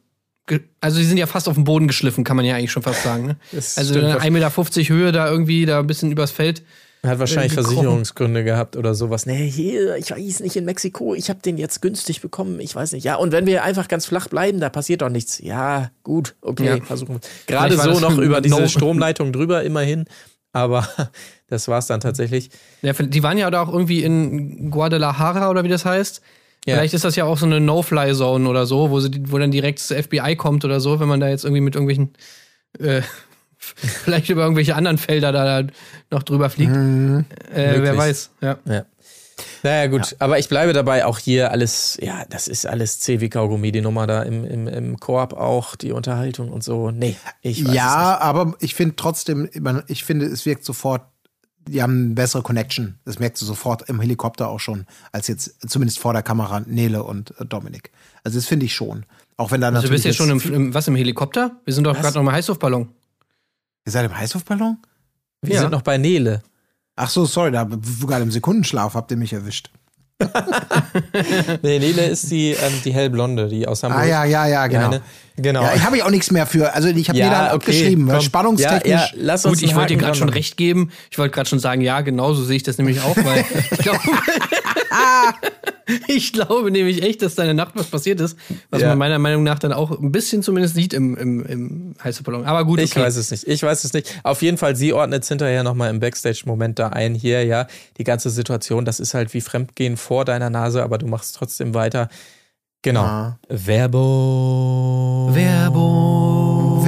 ge- Also, die sind ja fast auf den Boden geschliffen, kann man ja eigentlich schon fast sagen. Ne? Also,
stimmt.
1,50 Meter Höhe da irgendwie, da ein bisschen übers Feld.
Hat wahrscheinlich
gekrochen.
Versicherungsgründe gehabt oder sowas. Nee, hier, ich weiß nicht, in Mexiko, ich habe den jetzt günstig bekommen, ich weiß nicht. Ja, und wenn wir einfach ganz flach bleiben, da passiert doch nichts. Ja, gut, okay,
Ja.
versuchen wir. Gerade
war
so noch über diese
No.
Stromleitung drüber, immerhin. Aber das war's dann tatsächlich.
Ja, die waren ja da auch irgendwie in Guadalajara oder wie das heißt.
Ja.
Vielleicht ist das ja auch so eine No-Fly-Zone oder so, wo, sie, wo dann direkt das FBI kommt oder so, wenn man da jetzt irgendwie mit irgendwelchen, äh, vielleicht über irgendwelche anderen Felder da noch drüber fliegt. Äh, wer weiß, ja.
Ja. Naja, gut, aber ich bleibe dabei, auch hier alles, ja, das ist alles C wie Kaugummi, die Nummer da im, im, im Koop auch, die Unterhaltung und so. Nee, ich weiß
Ja, aber ich finde trotzdem, ich finde, es wirkt sofort, die haben eine bessere Connection. Das merkst du sofort im Helikopter auch schon, als jetzt zumindest vor der Kamera Nele und äh, Dominik. Also das finde ich schon. Auch wenn da
Also, du
natürlich.
bist jetzt schon im, im, was, im Helikopter? Wir sind doch gerade noch im Heißluftballon.
Ihr seid im Heißluftballon?
Wir
Ja.
sind noch bei Nele.
Ach so, sorry, da gerade im Sekundenschlaf habt ihr mich erwischt.
Nee, Nele ist die, ähm, die hellblonde, die aus Hamburg.
Ah ja, ja, ja, genau.
Kleine. Genau.
Ja, ich habe ich auch nichts mehr für. Also ich habe
Ja,
mir dann
okay,
abgeschrieben, weil
komm.
spannungstechnisch.
Ja, ja, lass uns
Gut, ich wollte dir gerade schon recht geben. Ich wollte gerade schon sagen, ja, genau so sehe ich das nämlich auch, weil ich glaube, ich glaube nämlich echt, dass deine Nacht was passiert ist, was
Ja.
man meiner Meinung nach dann auch ein bisschen zumindest sieht im, im, im Heißluftballon. Aber gut, okay.
Ich weiß es nicht. Ich weiß es nicht. Auf jeden Fall, sie ordnet es hinterher nochmal im Backstage-Moment da ein. Hier, ja, die ganze Situation, das ist halt wie Fremdgehen vor deiner Nase, aber du machst trotzdem weiter. Genau.
Ah.
Werbung.
Werbung.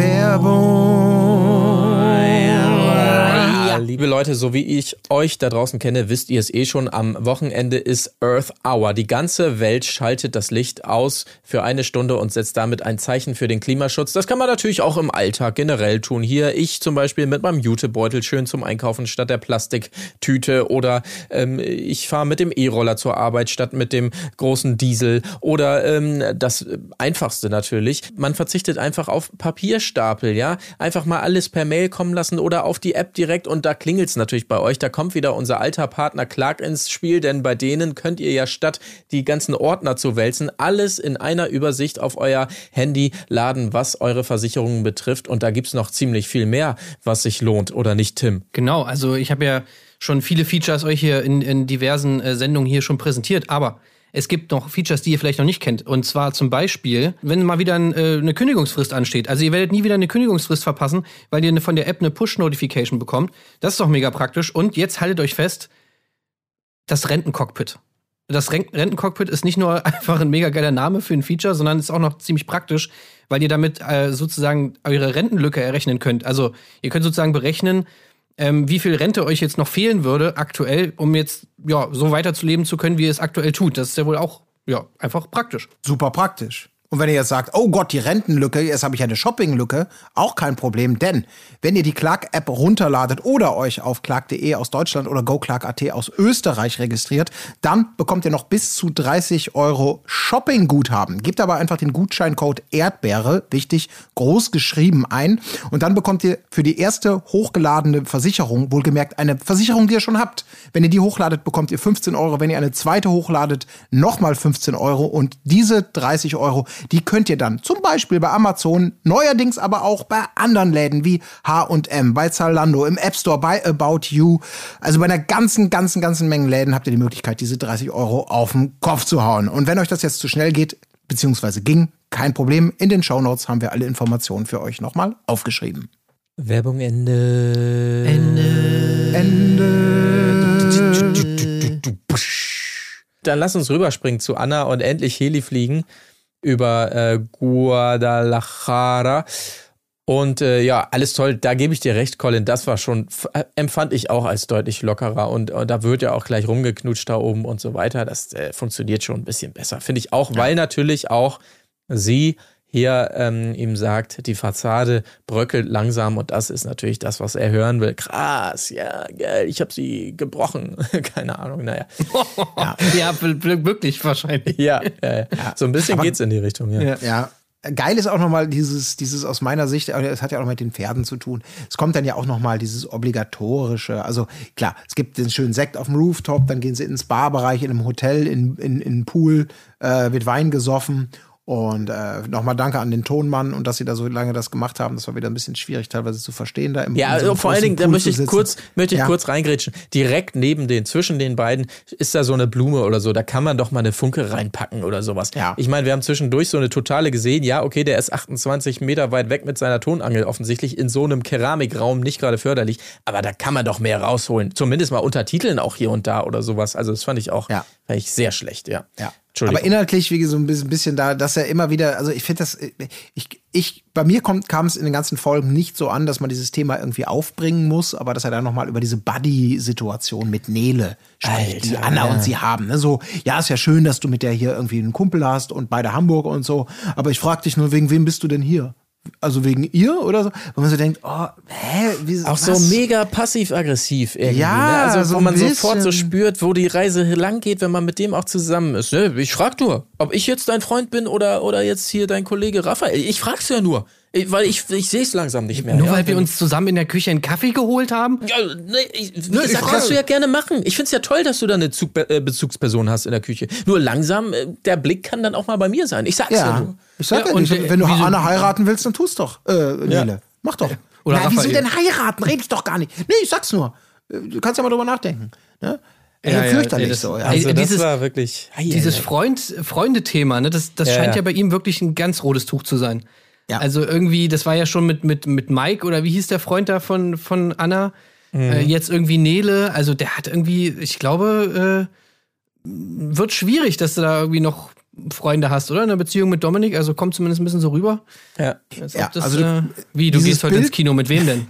Liebe Leute, so wie ich euch da draußen kenne, wisst ihr es eh schon. Am Wochenende ist Earth Hour. Die ganze Welt schaltet das Licht aus für eine Stunde und setzt damit ein Zeichen für den Klimaschutz. Das kann man natürlich auch im Alltag generell tun. Hier, ich zum Beispiel mit meinem Jutebeutel schön zum Einkaufen statt der Plastiktüte oder ähm, ich fahre mit dem E-Roller zur Arbeit statt mit dem großen Diesel oder ähm, das Einfachste natürlich. Man verzichtet einfach auf Papierstapel, ja. Einfach mal alles per Mail kommen lassen oder auf die App direkt und da klingelt es natürlich bei euch. Da kommt wieder unser alter Partner Clark ins Spiel, denn bei denen könnt ihr ja statt die ganzen Ordner zu wälzen, alles in einer Übersicht auf euer Handy laden, was eure Versicherungen betrifft. Und da gibt's noch ziemlich viel mehr, was sich lohnt, oder nicht, Tim?
Genau, also ich habe ja schon viele Features euch hier in, in diversen äh, Sendungen hier schon präsentiert, aber es gibt noch Features, die ihr vielleicht noch nicht kennt. Und zwar zum Beispiel, wenn mal wieder ein, äh, eine Kündigungsfrist ansteht. Also ihr werdet nie wieder eine Kündigungsfrist verpassen, weil ihr von der App eine Push-Notification bekommt. Das ist doch mega praktisch. Und jetzt haltet euch fest, das Rentencockpit. Das Ren- Rentencockpit ist nicht nur einfach ein mega geiler Name für ein Feature, sondern ist auch noch ziemlich praktisch, weil ihr damit äh, sozusagen eure Rentenlücke errechnen könnt. Also ihr könnt sozusagen berechnen, ähm, wie viel Rente euch jetzt noch fehlen würde aktuell, um jetzt ja so weiterzuleben zu können, wie ihr es aktuell tut. Das ist ja wohl auch ja einfach praktisch.
Super praktisch. Und wenn ihr jetzt sagt, oh Gott, die Rentenlücke, jetzt habe ich eine Shoppinglücke, auch kein Problem, denn wenn ihr die Clark-App runterladet oder euch auf clark.de aus Deutschland oder goclark.at aus Österreich registriert, dann bekommt ihr noch bis zu 30 Euro Shopping-Guthaben. Gebt aber einfach den Gutscheincode Erdbeere, wichtig, groß geschrieben ein und dann bekommt ihr für die erste hochgeladene Versicherung, wohlgemerkt eine Versicherung, die ihr schon habt. Wenn ihr die hochladet, bekommt ihr 15 Euro. Wenn ihr eine zweite hochladet, nochmal 15 Euro. Und diese 30 Euro, die könnt ihr dann zum Beispiel bei Amazon, neuerdings aber auch bei anderen Läden wie H&M, bei Zalando, im App Store, bei About You. Also bei einer ganzen, ganzen, ganzen Menge Läden habt ihr die Möglichkeit, diese 30 Euro auf den Kopf zu hauen. Und wenn euch das jetzt zu schnell geht, beziehungsweise ging, kein Problem. In den Shownotes haben wir alle Informationen für euch nochmal aufgeschrieben.
Werbung Ende. Dann lass uns rüberspringen zu Anna und endlich Heli fliegen über äh, Guadalajara. Und äh, ja, alles toll, da gebe ich dir recht, Colin. Das war schon, äh, empfand ich auch als deutlich lockerer und, und da wird ja auch gleich rumgeknutscht da oben und so weiter. Das äh, funktioniert schon ein bisschen besser, finde ich auch, weil natürlich auch sie hier ähm, ihm sagt, die Fassade bröckelt langsam und das ist natürlich das, was er hören will. Krass, ja, geil, ich habe sie gebrochen. Keine Ahnung, naja.
ja, wirklich wahrscheinlich.
Ja, ja, ja. so ein bisschen
Aber-
geht's in die Richtung, ja.
Ja.
Ja. Geil ist auch nochmal dieses, dieses aus meiner Sicht, aber es hat ja auch noch mit den Pferden zu tun. Es kommt dann ja auch nochmal dieses obligatorische. Also klar, es gibt den schönen Sekt auf dem Rooftop, dann gehen sie ins Barbereich, in einem Hotel, in, in, in einen Pool, äh, wird Wein gesoffen. Und äh, nochmal danke an den Tonmann und dass sie da so lange das gemacht haben. Das war wieder ein bisschen schwierig teilweise zu verstehen da im
Ja,
in so
also vor allen Dingen, da
Pool
möchte
zu
ich kurz, möchte ich
Ja.
kurz reingrätschen. Direkt neben den, zwischen den beiden ist da so eine Blume oder so. Da kann man doch mal eine Funke reinpacken oder sowas.
Ja.
Ich meine, wir haben zwischendurch so eine totale gesehen. Ja, okay, der ist 28 Meter weit weg mit seiner Tonangel offensichtlich in so einem Keramikraum nicht gerade förderlich. Aber da kann man doch mehr rausholen. Zumindest mal Untertiteln auch hier und da oder sowas. Also das fand ich auch,
Ja.
fand ich sehr schlecht, ja.
Ja. Aber inhaltlich, wie so ein bisschen, da, dass er immer wieder, also ich finde das, ich, ich, bei mir kommt, kam es in den ganzen Folgen nicht so an, dass man dieses Thema irgendwie aufbringen muss, aber dass er da nochmal über diese Buddy-Situation mit Nele spricht, die
Alter,
Anna
ja.
und sie haben. Ne? So, ja, ist ja schön, dass du mit der hier irgendwie einen Kumpel hast und beide Hamburg und so, aber ich frage dich nur, wegen wem bist du denn hier? Also wegen ihr oder so? Wo man so denkt, oh, hä? Wie,
Auch so
was?
mega passiv-aggressiv irgendwie.
Ja,
ne? Also,
so
wo man sofort so
bisschen.
spürt, wo die Reise lang geht, wenn man mit dem auch zusammen ist. Ne? Ich frag nur, ob ich jetzt dein Freund bin oder, oder jetzt hier dein Kollege Raphael. Ich frag's ja nur, weil ich, ich sehe es langsam nicht mehr.
Nur
ja?
weil wir uns zusammen in der Küche einen Kaffee geholt haben?
Ja, nee, ich, wie
Ne, ich
gesagt,
frage-
kannst du ja gerne machen. Ich find's ja toll, dass du da eine Zug äh, Bezugsperson hast in der Küche. Nur langsam, äh, der Blick kann dann auch mal bei mir sein. Ich sag's ja,
Ja,
nur.
ich sag
Ja,
ja,
und
nicht,
äh,
wenn du
wieso-
Anna heiraten willst, dann tust doch, äh, Nele. Mach doch.
Oder
Na, wieso denn heiraten? Red ich doch gar nicht. Nee, ich sag's nur. Äh, Du kannst ja mal drüber nachdenken. Ne? Ja,
Ja, ja,
fürchterlich
das-
so, ja.
Also
Ey,
das
dieses-
war wirklich.
Dieses. Freund, Freunde-Thema, ne, das, das
Ja,
scheint
ja.
ja bei ihm wirklich ein ganz rotes Tuch zu sein.
Ja.
Also irgendwie, das war ja schon mit, mit, mit Mike oder wie hieß der Freund da von, von Anna?
Mhm.
Äh, jetzt irgendwie Nele. Also der hat irgendwie, ich glaube, äh, wird schwierig, dass du da irgendwie noch Freunde hast, oder? In der Beziehung mit Dominik. Also kommt zumindest ein bisschen so rüber.
Ja.
Als
Ja,
das,
also
äh, wie, du gehst heute
Bild-
ins Kino. Mit wem denn?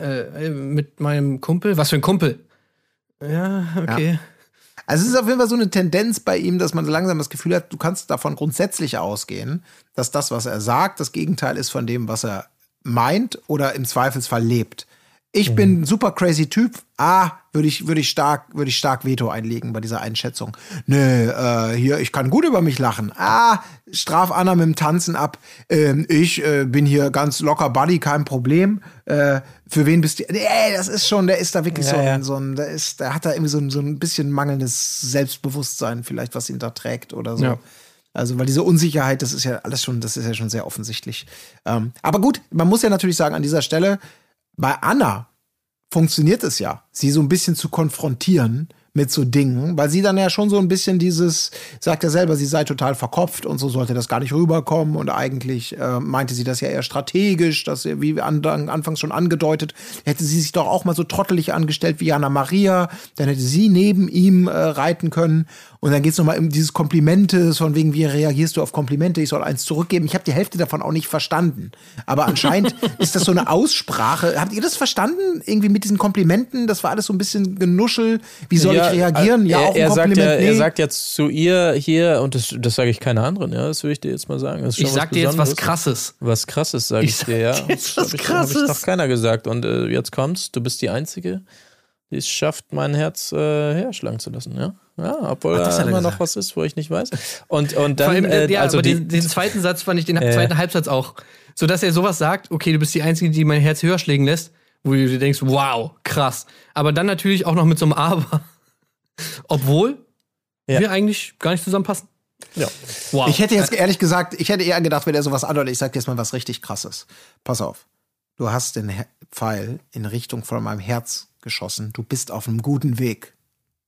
äh, äh, mit meinem Kumpel? Was für ein Kumpel? Ja, okay.
Also es ist auf jeden Fall so eine Tendenz bei ihm, dass man so langsam das Gefühl hat, du kannst davon grundsätzlich ausgehen, dass das, was er sagt, das Gegenteil ist von dem, was er meint oder im Zweifelsfall lebt. Ich bin ein super crazy Typ. Ah, würde ich, würde ich stark, würde ich stark Veto einlegen bei dieser Einschätzung. Nö, äh, hier, ich kann gut über mich lachen. Ah, straf Anna mit dem Tanzen ab. Ähm, ich äh, bin hier ganz locker Buddy, kein Problem. Äh, für wen bist du? Ey, das ist schon, der ist da wirklich
Ja,
so, ein,
ja.
so ein, der ist, der hat da irgendwie so ein, so ein bisschen mangelndes Selbstbewusstsein, vielleicht, was ihn da trägt oder so.
Ja.
Also, weil diese Unsicherheit, das ist ja alles schon, das ist ja schon sehr offensichtlich. Ähm, aber gut, man muss ja natürlich sagen, an dieser Stelle, bei Anna funktioniert es ja, sie so ein bisschen zu konfrontieren mit so Dingen, weil sie dann ja schon so ein bisschen dieses, sagt ja selber, sie sei total verkopft und so sollte das gar nicht rüberkommen. Und eigentlich äh, meinte sie das ja eher strategisch, dass sie, wie an, anfangs schon angedeutet, hätte sie sich doch auch mal so trottelig angestellt wie Jana Maria, dann hätte sie neben ihm äh, reiten können und dann geht's noch mal um dieses Komplimente, von wegen, wie reagierst du auf Komplimente, ich soll eins zurückgeben. Ich habe die Hälfte davon auch nicht verstanden. Aber anscheinend ist das so eine Aussprache. Habt ihr das verstanden? Irgendwie mit diesen Komplimenten? Das war alles so ein bisschen genuschel. Wie soll ich reagieren? Ja,
er,
auch ein
er sagt
Kompliment.
ja,
nee.
er sagt jetzt zu ihr hier, und das, das sage ich keiner anderen, ja, das will ich dir jetzt mal sagen.
Ich sag dir jetzt was krasses.
Was krasses, sag ich,
Ich sag
dir, ja.
jetzt
Das
was
hab ich,
Krasses.
Hab ich noch keiner gesagt. Und äh, jetzt kommt's, du bist die Einzige, die es schafft, mein Herz äh, herschlagen zu lassen, ja. Ja, obwohl
das
da
hat er
immer
gesagt.
noch was ist, wo ich nicht weiß. Und, und dann,
allem,
äh,
ja,
also
aber
die,
den, den zweiten Satz fand ich, den
Äh.
zweiten Halbsatz auch. So dass er sowas sagt, okay, du bist die Einzige, die mein Herz höher schlägen lässt, wo du dir denkst, wow, krass. Aber dann natürlich auch noch mit so einem Aber. Obwohl
Ja.
wir eigentlich gar nicht zusammenpassen.
ja.
Wow.
Ich hätte jetzt ehrlich gesagt, ich hätte eher gedacht, wenn er sowas andeutet, ich sag dir jetzt mal was richtig krasses. Pass auf. Du hast den Pfeil in Richtung von meinem Herz geschossen. Du bist auf einem guten Weg.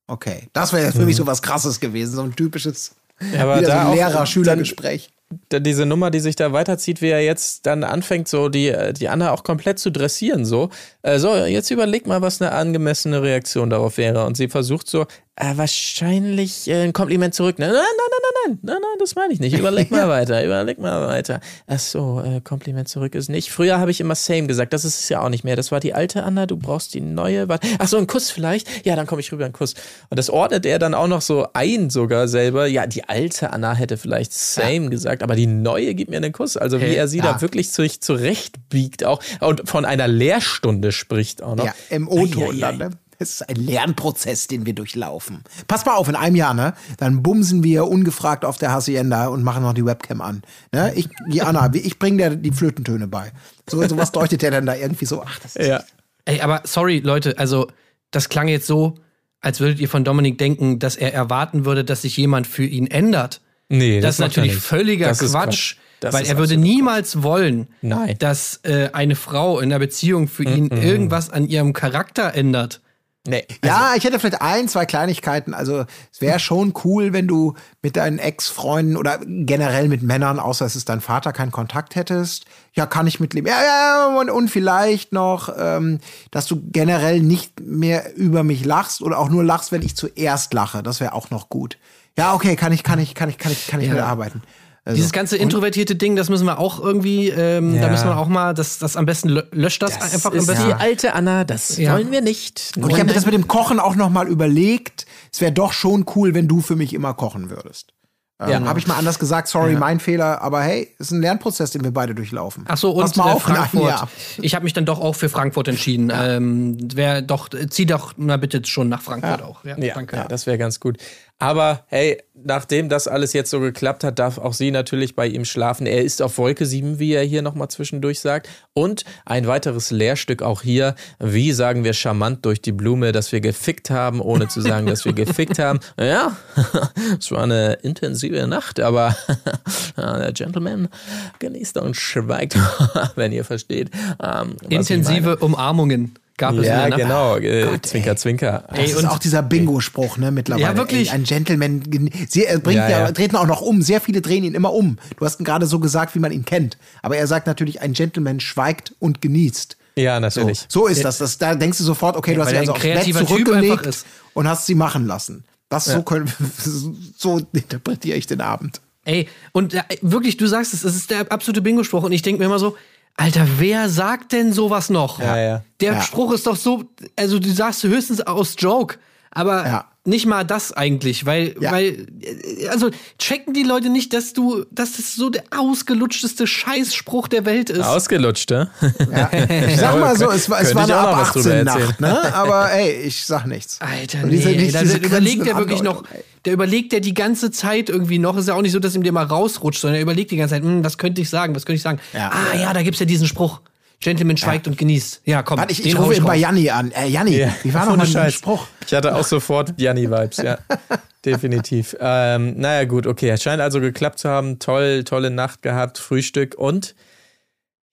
Okay. Das wäre für mich so was krasses gewesen. So ein typisches wieder so Lehrer-Schüler-Gespräch.
diese Nummer, die sich da weiterzieht, wie er jetzt dann anfängt, so die, die Anna auch komplett zu dressieren, so. Äh, so, jetzt überleg mal, was eine angemessene Reaktion darauf wäre. Und sie versucht so, äh, wahrscheinlich äh, ein Kompliment zurück. Nein, nein, nein, nein, nein, nein, nein, das meine ich nicht. Überleg mal weiter, überleg mal weiter. Ach so, äh, Kompliment zurück ist nicht. Früher habe ich immer same gesagt, das ist es ja auch nicht mehr. Das war die alte Anna, du brauchst die neue. Warte. Ach so, ein Kuss vielleicht? Ja, dann komme ich rüber, ein Kuss. Und das ordnet er dann auch noch so ein sogar selber. Ja, die alte Anna hätte vielleicht same gesagt, aber die neue gibt mir einen Kuss. Also wie er sie
ja.
da wirklich zu, zurechtbiegt auch und von einer Lehrstunde spricht auch noch.
Ja, im O-Ton dann, ne? Das ist ein Lernprozess, den wir durchlaufen. Pass mal auf, in einem Jahr, ne? Dann bumsen wir ungefragt auf der Hacienda und machen noch die Webcam an. Ne? Ich, die Anna, ich bringe dir die Flötentöne bei. So, so was deutet der dann da irgendwie so. Ach, das ist
Ja.
Ey, aber sorry, Leute, also das klang jetzt so, als würdet ihr von Dominik denken, dass er erwarten würde, dass sich jemand für ihn ändert.
Nee,
Das, ist
macht er
natürlich
nicht.
völliger
Das ist
Quatsch.
Das
weil
ist
er würde niemals wollen,
Nein.
dass äh, eine Frau in einer Beziehung für ihn irgendwas an ihrem Charakter ändert.
Nee.
Ja, ich hätte vielleicht ein, zwei Kleinigkeiten. Also es wäre schon cool, wenn du mit deinen Ex-Freunden oder generell mit Männern, außer es ist dein Vater, keinen Kontakt hättest. Ja, kann ich mitleben. Ja, ja, und, und vielleicht noch, ähm, dass du generell nicht mehr über mich lachst oder auch nur lachst, wenn ich zuerst lache. Das wäre auch noch gut. Ja, okay, kann ich, kann ich, kann ich, kann ich, kann ich
Ja.
mitarbeiten. Also,
Dieses ganze introvertierte Ding, das müssen wir auch irgendwie, ähm, da
Ja.
müssen wir auch mal, das, das am besten lö- löscht das,
Das
einfach am
ist
besten.
die alte Anna, das
Ja.
wollen wir nicht.
und ich habe mir das mit dem Kochen auch noch mal überlegt. Es wäre doch schon cool, wenn du für mich immer kochen würdest. Ähm,
Ja.
Habe ich mal anders gesagt, sorry, mein Fehler, aber hey, ist ein Lernprozess, den wir beide durchlaufen.
Ach so,
Pass
und
mal
äh,
auf,
Frankfurt.
Jahr.
Ich habe mich dann doch auch für Frankfurt entschieden. Ähm, wer doch, zieh doch mal bitte schon nach Frankfurt auch. Ja,
Ja,
danke.
ja das wäre ganz gut. Aber hey, nachdem das alles jetzt so geklappt hat, darf auch sie natürlich bei ihm schlafen. Er ist auf Wolke 7, wie er hier nochmal zwischendurch sagt. Und ein weiteres Lehrstück auch hier. Wie sagen wir charmant durch die Blume, dass wir gefickt haben, ohne zu sagen, dass wir gefickt haben. Ja, es war eine intensive Nacht, aber der Gentleman genießt und schweigt, wenn ihr versteht. ähm.
Intensive Umarmungen gab es
Ja,
Nacht.
genau. Äh,
Gott,
zwinker, zwinker.
Das
Ey,
ist
und-
auch dieser Bingo-Spruch, ne, mittlerweile.
Ja, wirklich.
Ey, ein Gentleman, gen- sie, er bringt
Ja,
ja,
ja.
dreht ihn auch noch um. Sehr viele drehen ihn immer um. Du hast ihn gerade so gesagt, wie man ihn kennt. Aber er sagt natürlich, ein Gentleman schweigt und genießt.
Ja,
So,
natürlich.
so ist das. das. Da denkst du sofort, okay, du hast sie
er
also
ein
aufs Bett
kreativer Typ
zurückgelegt
einfach ist.
und hast sie machen lassen. Das so, können, so interpretiere ich den Abend.
Ey, und äh, wirklich, du sagst es, es ist der absolute Bingo-Spruch. Und ich denke mir immer so, Alter, wer sagt denn sowas noch?
Ja, ja.
Der. Spruch ist doch so, also du sagst höchstens aus Joke. Aber. Nicht mal das eigentlich, weil,
Ja.
weil, äh, also checken die Leute nicht, dass du, dass das so der ausgelutschteste Scheißspruch der Welt ist.
Ausgelutscht, ne?
Ich sag mal so, es war, es war eine
auch noch
ab
was drüber
18
erzählen.
Nacht, ne? Aber ey, ich sag nichts.
Alter, nee,
diese- diese-
da
diese
überlegt der wirklich noch, der überlegt der die ganze Zeit irgendwie noch. Ist ja auch nicht so, dass ihm der mal rausrutscht, sondern er überlegt die ganze Zeit, hm, was könnte ich sagen, was könnte ich sagen.
Ja.
ah ja, da gibt's ja diesen Spruch. Gentleman schweigt und genießt. Ja, komm,
Warte, ich,
den
ich rufe
ich
ihn bei. Janni an. Äh, Janni, wie war noch
Ohne
mal dein
Scheiß.
Spruch?
Ich hatte auch sofort Janni-Vibes, ja. Definitiv. Ähm, naja, gut, okay. Es scheint also geklappt zu haben. Toll, tolle Nacht gehabt, Frühstück und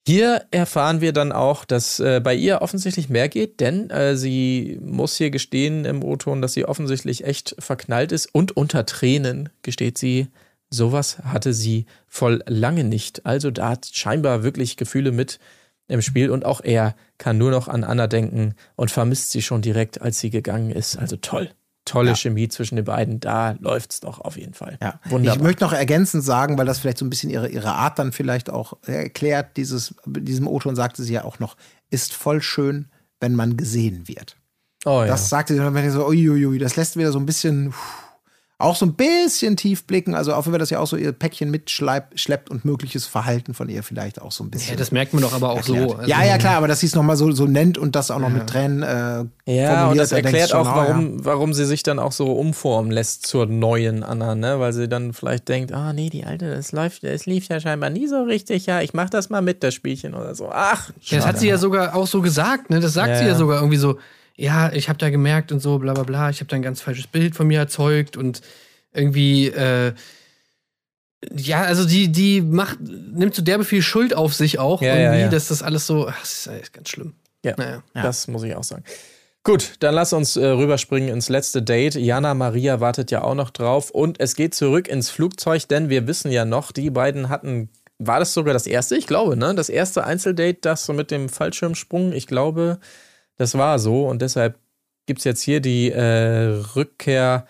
hier erfahren wir dann auch, dass äh, bei ihr offensichtlich mehr geht, denn äh, sie muss hier gestehen im O-Ton, dass sie offensichtlich echt verknallt ist und unter Tränen gesteht sie, sowas hatte sie voll lange nicht. Also da hat scheinbar wirklich Gefühle mit im Spiel und auch er kann nur noch an Anna denken und vermisst sie schon direkt, als sie gegangen ist. Also toll. Tolle Chemie zwischen den beiden. Da läuft's doch auf jeden Fall.
Ja.
Wunderbar.
Ich möchte noch ergänzend sagen, weil das vielleicht so ein bisschen ihre, ihre Art dann vielleicht auch erklärt, dieses, diesem O-Ton sagte sie ja auch noch, ist voll schön, wenn man gesehen wird.
oh ja.
Das sagte sie dann, wenn ich so, uiuiui, das lässt wieder so ein bisschen, puh, auch so ein bisschen tief blicken. Also auch wenn wir das ja auch so ihr Päckchen mitschleppt und mögliches Verhalten von ihr vielleicht auch so ein bisschen.
Ja, das merkt man doch aber auch
erklärt.
so. Also,
ja, ja, klar, aber dass sie es nochmal so, so nennt und das auch noch mit Tränen äh,
Ja, und
formuliert,
das erklärt auch,
schon, ah, ja.
warum, warum sie sich dann auch so umformen lässt zur neuen Anna, ne? Weil sie dann vielleicht denkt, ah nee, die alte, das läuft, es lief ja scheinbar nie so richtig, ja, ich mach das mal mit, das Spielchen oder so. Ach,
Ja, das hat sie ja sogar auch so gesagt, ne? Das sagt
Ja,
sie ja
ja.
sogar irgendwie so, ja, ich habe da gemerkt und so, bla bla bla, ich habe da ein ganz falsches Bild von mir erzeugt und irgendwie, äh, ja, also die, die macht, nimmt so derbe viel Schuld auf sich auch,
Ja, ja,
irgendwie,
ja.
dass das alles so, ach, das ist ganz schlimm.
Ja,
Naja.
das muss ich auch sagen. Gut, dann lass uns äh, rüberspringen ins letzte Date. Jana Maria wartet ja auch noch drauf und es geht zurück ins Flugzeug, denn wir wissen ja noch, die beiden hatten, war das sogar das erste? Ich glaube, ne? Das erste Einzeldate, das so mit dem Fallschirmsprung, ich glaube, das war so und deshalb gibt es jetzt hier die äh, Rückkehr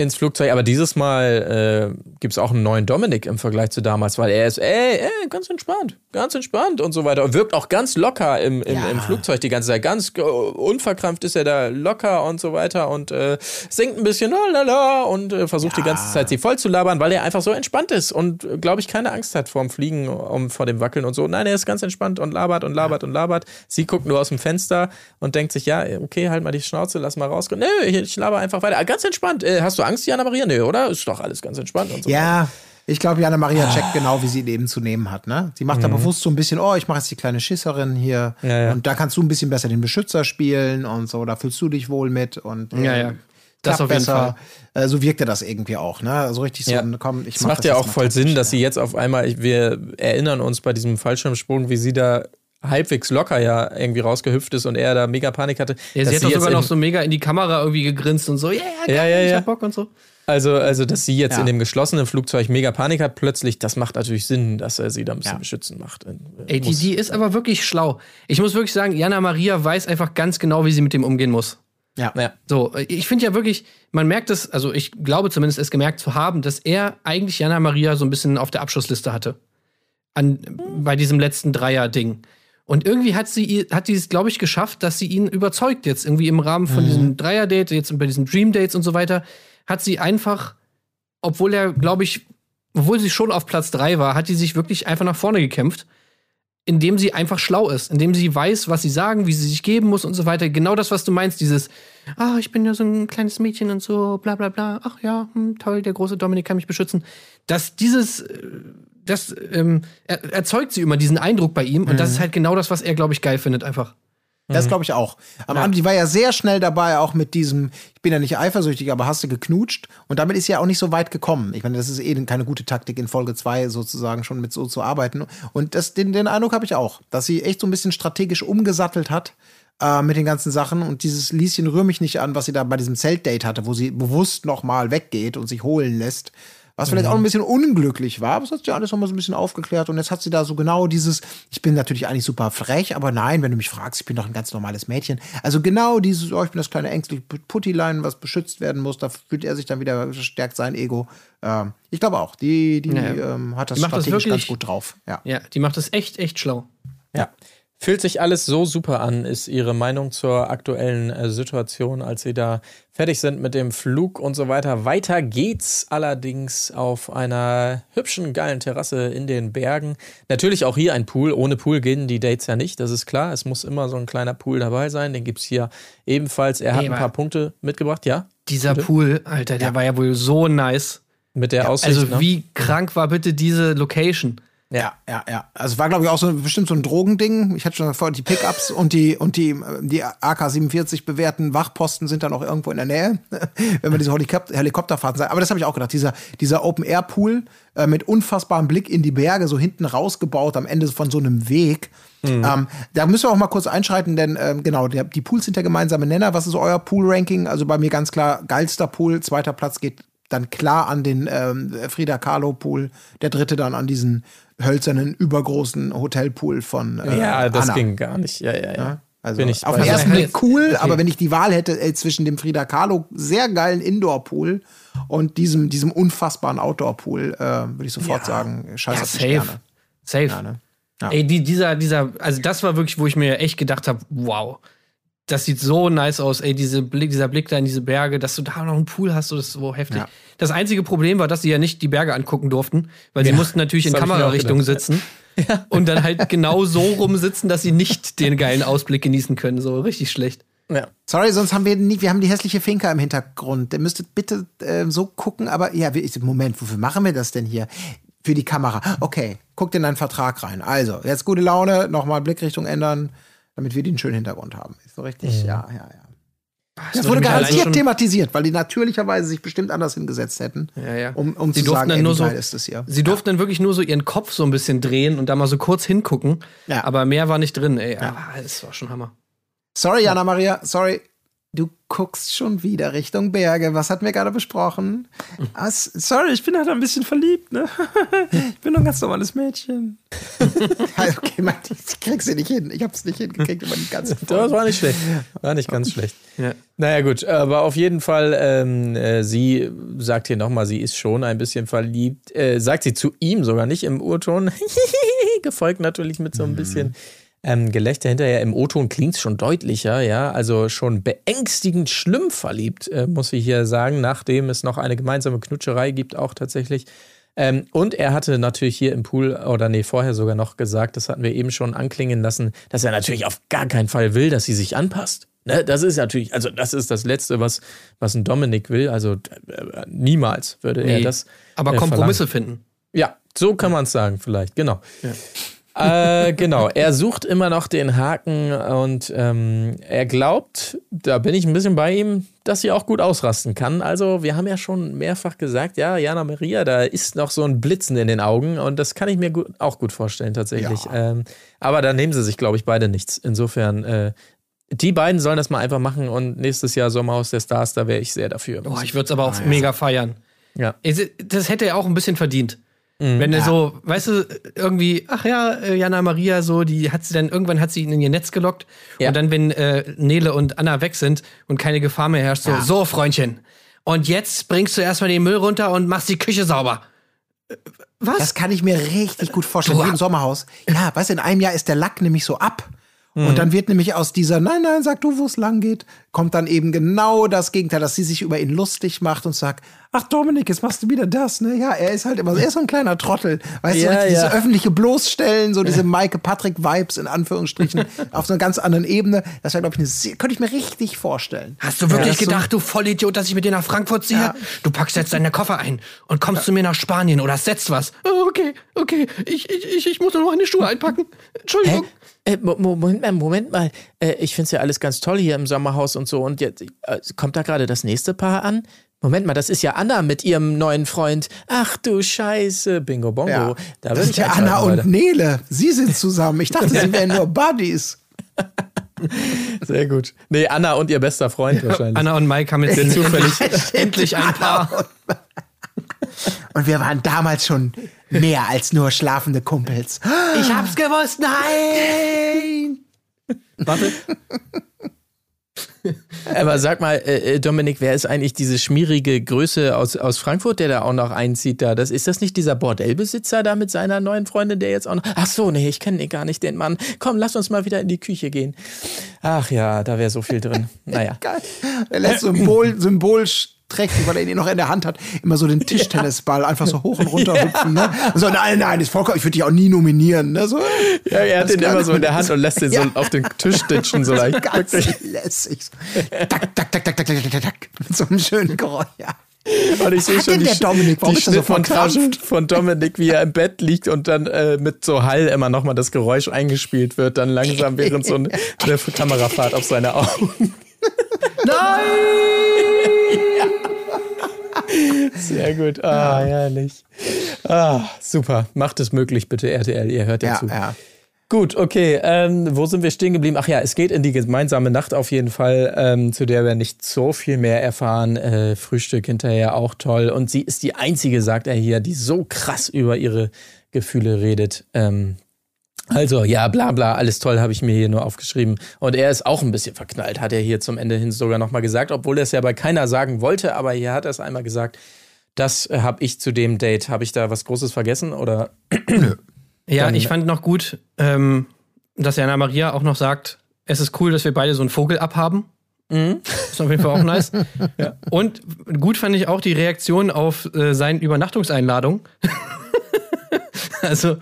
ins Flugzeug, aber dieses Mal äh, gibt es auch einen neuen Dominik im Vergleich zu damals, weil er ist, ey, ey, ganz entspannt, ganz entspannt und so weiter. Und wirkt auch ganz locker im, im,
Ja.
im Flugzeug die ganze Zeit. Ganz äh, unverkrampft ist er da locker und so weiter und äh, singt ein bisschen lalala und äh, versucht die ganze Zeit sie voll zu labern, weil er einfach so entspannt ist und, glaube ich, keine Angst hat vorm Fliegen, um, vor dem Wackeln und so. Nein, er ist ganz entspannt und labert und labert und labert. Sie guckt nur aus dem Fenster und denkt sich, ja, okay, halt mal die Schnauze, lass mal rausgehen. Nö, ich, ich laber einfach weiter. Ah, Ganz entspannt. Äh, hast du Angst, Jana Maria? Nö, oder? Ist doch alles ganz entspannt und so.
Ja, ich glaube, Jana Maria
Ah.
checkt genau, wie sie Leben zu nehmen hat. Ne? Sie macht da bewusst so ein bisschen, oh, ich mache jetzt die kleine Schisserin hier.
Mhm. Ja, ja.
Und da kannst du ein bisschen besser den Beschützer spielen und so. Da fühlst du dich wohl mit. Und, äh,
Ja, ja. Das
klappt
auf jeden
besser. Äh, so wirkte das irgendwie auch. Ne? So richtig so,
Ja.
komm, ich
Es
mach
macht
das
ja auch voll Sinn, dass sie jetzt auf einmal, wir erinnern uns bei diesem Fallschirmsprung, wie sie da halbwegs locker ja irgendwie rausgehüpft ist und er da mega Panik hatte.
Ja, sie hat doch sogar noch so mega in die Kamera irgendwie gegrinst und so, yeah, geil,
Ja, ja,
ich
ja.
hab Bock und so.
Also, also, dass sie jetzt
Ja.
in dem geschlossenen Flugzeug mega Panik hat, plötzlich, das macht natürlich Sinn, dass er sie da ein bisschen
Ja.
beschützen macht. Äh,
Ey, die, die ist aber wirklich schlau. Ich muss wirklich sagen, Jana Maria weiß einfach ganz genau, wie sie mit dem umgehen muss.
Ja.
Ja.
So, ich finde ja wirklich, man merkt es, also ich glaube zumindest es gemerkt zu haben, dass er eigentlich Jana Maria so ein bisschen auf der Abschussliste hatte. An, bei diesem letzten Dreier-Ding. Und irgendwie hat sie, hat sie es, glaube ich, geschafft, dass sie ihn überzeugt jetzt irgendwie im Rahmen von diesem Dreier-Date, jetzt bei diesen Dream-Dates und so weiter, hat sie einfach, obwohl er, glaube ich, obwohl sie schon auf Platz drei war, hat die sich wirklich einfach nach vorne gekämpft, indem sie einfach schlau ist, indem sie weiß, was sie sagen, wie sie sich geben muss und so weiter. Genau das, was du meinst, dieses, ah, ich bin ja so ein kleines Mädchen und so, bla bla bla, ach ja, hm, toll, der große Dominik kann mich beschützen. Dass dieses, äh, das ähm, er, erzeugt sie immer diesen Eindruck bei ihm und das ist halt genau das, was er, glaube ich, geil findet, einfach.
Das glaube ich auch. Am Anfang, die war ja sehr schnell dabei, auch mit diesem, ich bin ja nicht eifersüchtig, aber hast du geknutscht. Und damit ist sie ja auch nicht so weit gekommen. Ich meine, das ist eh keine gute Taktik, in Folge 2 sozusagen schon mit so zu arbeiten. Und das, den, den Eindruck habe ich auch, dass sie echt so ein bisschen strategisch umgesattelt hat äh, mit den ganzen Sachen. Und dieses Lieschen rühr mich nicht an, was sie da bei diesem Zeltdate hatte, wo sie bewusst noch mal weggeht und sich holen lässt. Was vielleicht auch ein bisschen unglücklich war, aber es hat sich alles nochmal so ein bisschen aufgeklärt und jetzt hat sie da so genau dieses, ich bin natürlich eigentlich super frech, aber nein, wenn du mich fragst, ich bin doch ein ganz normales Mädchen. Also genau dieses, oh, ich bin das kleine ängstliche Puttilein, was beschützt werden muss, da fühlt er sich dann wieder, stärkt sein Ego. Ähm, ich glaube auch, die, die
Ja, ja.
ähm, hat das
Die macht das
strategisch
wirklich-
ganz gut drauf. Ja.
Ja, die macht das echt, echt schlau.
Ja. Fühlt sich alles so super an, ist Ihre Meinung zur aktuellen äh, Situation, als Sie da fertig sind mit dem Flug und so weiter. Weiter geht's allerdings auf einer hübschen, geilen Terrasse in den Bergen. Natürlich auch hier ein Pool. Ohne Pool gehen die Dates ja nicht, das ist klar. Es muss immer so ein kleiner Pool dabei sein. Den gibt's hier ebenfalls. Er hat
Nee,
ein paar Punkte mitgebracht, ja?
Dieser Pool, Alter, der war ja wohl so nice.
Mit der Aussicht.
Also
ne?
wie krank war bitte diese Location?
Ja, ja, ja. Also war, glaube ich, auch so bestimmt so ein Drogending. Ich hatte schon vor, die Pickups und die und die, die AK-47 bewährten Wachposten sind dann auch irgendwo in der Nähe, wenn man diese Helikop Helikopterfahrten sagt. Aber das habe ich auch gedacht. Dieser, dieser Open-Air-Pool äh, mit unfassbarem Blick in die Berge, so hinten rausgebaut am Ende von so einem Weg. Ähm, da müssen wir auch mal kurz einschreiten, denn ähm, genau, der, die Pools sind der gemeinsame Nenner. Was ist euer Pool-Ranking? Also bei mir ganz klar geilster Pool. Zweiter Platz geht dann klar an den ähm, Frida Kahlo Pool, der dritte dann an diesen hölzernen, übergroßen Hotelpool von äh,
ja, das
Anna.
ging gar nicht. Ja, ja, ja.
Also
Bin ich
auf den ersten Blick cool,
okay.
aber wenn ich die Wahl hätte äh, zwischen dem Frida Kahlo sehr geilen Indoor-Pool und diesem, diesem unfassbaren Outdoor-Pool, äh, würde ich sofort sagen, scheiß
Ja,
auf
safe.
Sterne.
Safe.
Ja, ne? Ja.
Ey, die, dieser, dieser, also das war wirklich, wo ich mir echt gedacht habe, wow, das sieht so nice aus, ey, diese Blick, dieser Blick da in diese Berge, dass du da noch einen Pool hast, so, das ist so heftig.
Ja.
Das einzige Problem war, dass sie ja nicht die Berge angucken durften, weil sie mussten natürlich in Kamerarichtung sitzen und dann halt genau so rumsitzen, dass sie nicht den geilen Ausblick genießen können, so richtig schlecht.
ja.
Sorry, sonst haben wir nie, wir haben die hässliche Finca im Hintergrund. Ihr müsstet bitte äh, so gucken, aber ja, Moment, wofür machen wir das denn hier? Für die Kamera. Okay, guckt in deinen Vertrag rein. Also, jetzt gute Laune, nochmal Blickrichtung ändern, damit wir den schönen Hintergrund haben. Ist so richtig, ja, ja, ja. Das
würde
wurde garantiert thematisiert, weil die natürlicherweise sich bestimmt anders hingesetzt hätten,
Ja, ja.
um, um
Sie
zu
durften
sagen,
dann nur so,
ist das hier.
sie durften dann wirklich nur so ihren Kopf so ein bisschen drehen und da mal so kurz hingucken,
Ja.
aber mehr war nicht drin, ey. Aber das war schon Hammer.
Sorry, Jana Maria, sorry. Du guckst schon wieder Richtung Berge. Was hatten wir gerade besprochen? Ah, sorry, ich bin halt ein bisschen verliebt, ne? Ich bin doch ein ganz normales Mädchen. Ja, okay, Mann, ich krieg's sie nicht hin. Ich hab's nicht hingekriegt über die ganze
Das
Folge.
war nicht schlecht. War nicht ganz schlecht.
Ja.
Naja, gut, aber auf jeden Fall, ähm, äh, sie sagt hier nochmal, sie ist schon ein bisschen verliebt. Äh, sagt sie zu ihm sogar nicht im Urton. Gefolgt natürlich mit so ein bisschen ähm, Gelächter hinterher. Im O-Ton klingt es schon deutlicher, ja. Also schon beängstigend schlimm verliebt, äh, muss ich hier sagen, nachdem es noch eine gemeinsame Knutscherei gibt, auch tatsächlich. Ähm, und er hatte natürlich hier im Pool, oder nee, vorher sogar noch gesagt, das hatten wir eben schon anklingen lassen, dass er natürlich auf gar keinen Fall will, dass sie sich anpasst. Ne, das ist natürlich, also das ist das Letzte, was, was ein Dominik will. Also äh, niemals würde er
Nee.
das.
Aber
äh,
Kompromisse finden.
ja, so kann man es sagen, vielleicht, genau. Äh, genau, er sucht immer noch den Haken und ähm, er glaubt, da bin ich ein bisschen bei ihm, dass sie auch gut ausrasten kann. Also, wir haben ja schon mehrfach gesagt, ja, Jana Maria, da ist noch so ein Blitzen in den Augen und das kann ich mir gut, auch gut vorstellen, tatsächlich. Ähm, aber da nehmen sie sich, glaube ich, beide nichts. Insofern, äh, die beiden sollen das mal einfach machen und nächstes Jahr Sommerhaus der Stars, da wäre ich sehr dafür.
Boah, ich würde es aber auch mega feiern.
ja.
Das hätte er auch ein bisschen verdient. Wenn er so, weißt du, irgendwie, ach ja, äh, Jana Maria, so, die hat sie dann, irgendwann hat sie ihn in ihr Netz gelockt.
Ja.
Und dann, wenn äh, Nele und Anna weg sind und keine Gefahr mehr herrscht, so, so, Freundchen. Und jetzt bringst du erstmal den Müll runter und machst die Küche sauber. Äh, Was?
Das kann ich mir richtig gut vorstellen,
Du-
wie im Sommerhaus. Ja, weißt du, in einem Jahr ist der Lack nämlich so ab. Und dann wird nämlich aus dieser, nein, nein, sag du, wo es lang geht, kommt dann eben genau das Gegenteil, dass sie sich über ihn lustig macht und sagt, ach Dominik, jetzt machst du wieder das, ne? Ja, er ist halt immer, er ist so ein kleiner Trottel. Weißt du,
Ja,
so diese
ja.
öffentliche Bloßstellen, so diese Maike Patrick-Vibes in Anführungsstrichen, auf so einer ganz anderen Ebene. Das wäre, glaube ich, eine könnte ich mir richtig vorstellen.
Hast du wirklich
Ja, ist so-
gedacht, du Vollidiot, dass ich mit dir nach Frankfurt ziehe?
Ja.
Du packst jetzt deine Koffer ein und kommst zu mir nach Spanien oder setzt was. Oh, okay, okay, ich, ich, ich, ich muss noch meine Schuhe einpacken. Entschuldigung.
Äh, Mo- Mo- Moment mal, Moment mal. Äh, ich finde es ja alles ganz toll hier im Sommerhaus und so. Und jetzt äh, kommt da gerade das nächste Paar an. Moment mal, das ist ja Anna mit ihrem neuen Freund. Ach du Scheiße, Bingo Bongo.
Ja.
Da
das
ich
ja Anna und
Leute.
Nele. Sie sind zusammen. Ich dachte, sie wären nur Buddies.
Sehr gut. Nee, Anna und ihr bester Freund wahrscheinlich.
Anna und Mike haben jetzt
Sind
endlich,
zufällig-
endlich ein Paar.
Und wir waren damals schon mehr als nur schlafende Kumpels.
Ich hab's gewusst, nein!
Warte. Aber sag mal, äh, äh, Dominik, wer ist eigentlich diese schmierige Größe aus, aus Frankfurt, der da auch noch einzieht da? Das, ist das nicht dieser Bordellbesitzer da mit seiner neuen Freundin, der jetzt auch noch. Ach so, nee, ich kenne den gar nicht, den Mann. Komm, lass uns mal wieder in die Küche gehen. Ach ja, da wäre so viel drin. Naja.
Geil. Er lässt Symbol, Symbol trägt, weil er ihn noch in der Hand hat, immer so den Tischtennisball einfach so hoch und runter hüpfen. Ne? So, nein, nein, ist vollkommen, ich würde dich auch nie nominieren. Ne? So,
Ja, er hat den immer so in der Hand und lässt den so
Ja.
auf den Tisch ditchen, so leicht.
ganz lässig. Tak, tak, tak, tak, tak, tak, tak, tak. Mit so einem schönen Geräusch. Ja.
Und ich sehe schon die,
der Dominik? Warum
die Schnittmontage
verkrampft?
von Dominik, wie er im Bett liegt und dann äh, mit so Hall immer nochmal das Geräusch eingespielt wird, dann langsam während so eine Kamerafahrt auf seine Augen. Nein! Sehr gut. Ah, herrlich. Ah, super. Macht es möglich, bitte, RTL. Ihr hört ja,
Ja,
zu.
ja.
Gut, okay. Ähm, wo sind wir stehen geblieben? Ach ja, es geht in die gemeinsame Nacht auf jeden Fall, ähm, zu der wir nicht so viel mehr erfahren. Äh, Frühstück hinterher auch toll. Und sie ist die einzige, sagt er hier, die so krass über ihre Gefühle redet. Ähm, also, ja, bla bla, alles toll, habe ich mir hier nur aufgeschrieben. Und er ist auch ein bisschen verknallt, hat er hier zum Ende hin sogar nochmal gesagt, obwohl er es ja bei keiner sagen wollte, aber hier hat er es einmal gesagt. Das äh, habe ich zu dem Date. Habe ich da was Großes vergessen oder?
Ja,
Dann-
ich fand noch gut, ähm, dass Jana Maria auch noch sagt, es ist cool, dass wir beide so einen Vogel abhaben.
Mhm.
Ist auf jeden Fall auch nice. Und gut fand ich auch die Reaktion auf äh, seine Übernachtungseinladung. also,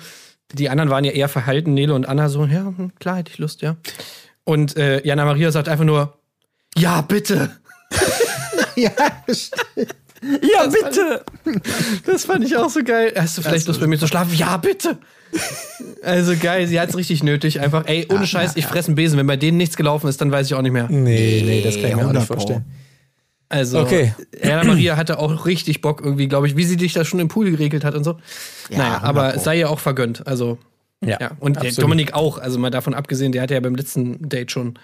die anderen waren ja eher verhalten, Nele und Anna so, ja, hm, klar, hätte ich Lust, ja. Und äh, Jana Maria sagt einfach nur, ja, bitte.
Ja, stimmt.
Ja, bitte. Das fand ich auch so geil. Hast du vielleicht Lust bei mir zu schlafen? Ja, bitte. Also geil, sie hat es richtig nötig. Einfach, ey, ohne Scheiß, ich fresse einen Besen. Wenn bei denen nichts gelaufen ist, dann weiß ich auch nicht mehr.
Nee, nee, das kann ich mir auch
100
nicht vorstellen.
Also,
Okay.
Jana Maria hatte auch richtig Bock irgendwie, glaube ich, wie sie dich da schon im Pool geregelt hat und so. naja,
100
aber es sei ja auch vergönnt. Also,
Ja,
ja. Und. Dominik auch. Also mal davon abgesehen, der hatte ja beim letzten Date schon.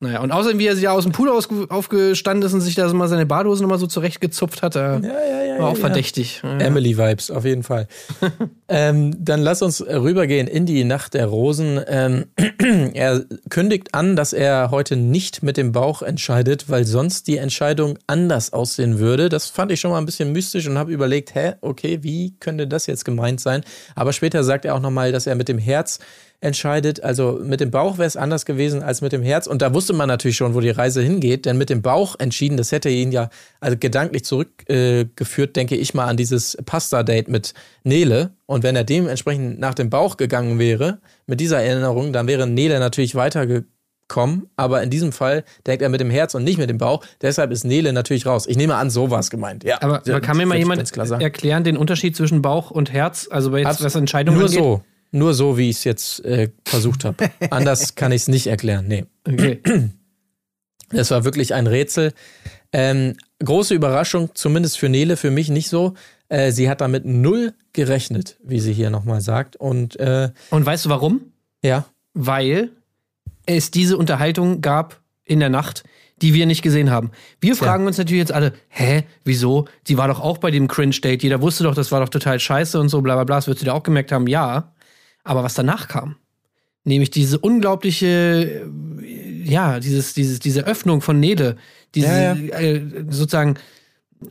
Naja, und außerdem, wie er sich ja aus dem Pool aufgestanden ist und sich da so mal seine Badehose nochmal so zurechtgezupft hat, da
Ja, ja, ja,
war auch verdächtig.
Emily-Vibes, auf jeden Fall. ähm, dann lass uns rübergehen in die Nacht der Rosen. Ähm, er kündigt an, dass er heute nicht mit dem Bauch entscheidet, weil sonst die Entscheidung anders aussehen würde. Das fand ich schon mal ein bisschen mystisch und habe überlegt, hä, okay, wie könnte das jetzt gemeint sein? Aber später sagt er auch nochmal, dass er mit dem Herz entscheidet. Also mit dem Bauch wäre es anders gewesen als mit dem Herz. Und da wusste man natürlich schon, wo die Reise hingeht. Denn mit dem Bauch entschieden, das hätte ihn ja also gedanklich zurückgeführt, äh, denke ich mal, an dieses Pasta-Date mit Nele. Und wenn er dementsprechend nach dem Bauch gegangen wäre, mit dieser Erinnerung, dann wäre Nele natürlich weitergekommen. Aber in diesem Fall denkt er mit dem Herz und nicht mit dem Bauch. Deshalb ist Nele natürlich raus. Ich nehme an, so war es gemeint. Ja,
Aber
ja,
kann mir mal jemand erklären, den Unterschied zwischen Bauch und Herz? Also jetzt,
Abs-
was Entscheidungen
Nur
angeht?
so. Nur so, wie ich es jetzt äh, versucht habe. Anders kann ich es nicht erklären. Nee.
Okay.
Das war wirklich ein Rätsel. Ähm, große Überraschung, zumindest für Nele, für mich nicht so. Äh, sie hat damit null gerechnet, wie sie hier nochmal sagt. Und äh,
Und weißt du warum?
ja,
Weil es diese Unterhaltung gab in der Nacht, die wir nicht gesehen haben. Wir fragen uns natürlich jetzt alle, hä, wieso? Sie war doch auch bei dem Cringe-Date. Jeder wusste doch, das war doch total scheiße und so, bla bla bla. Das wird sie da auch gemerkt haben, ja. Aber was danach kam, nämlich diese unglaubliche, äh, ja, dieses, dieses, diese Öffnung von Nele, diese
Ja,
Äh, sozusagen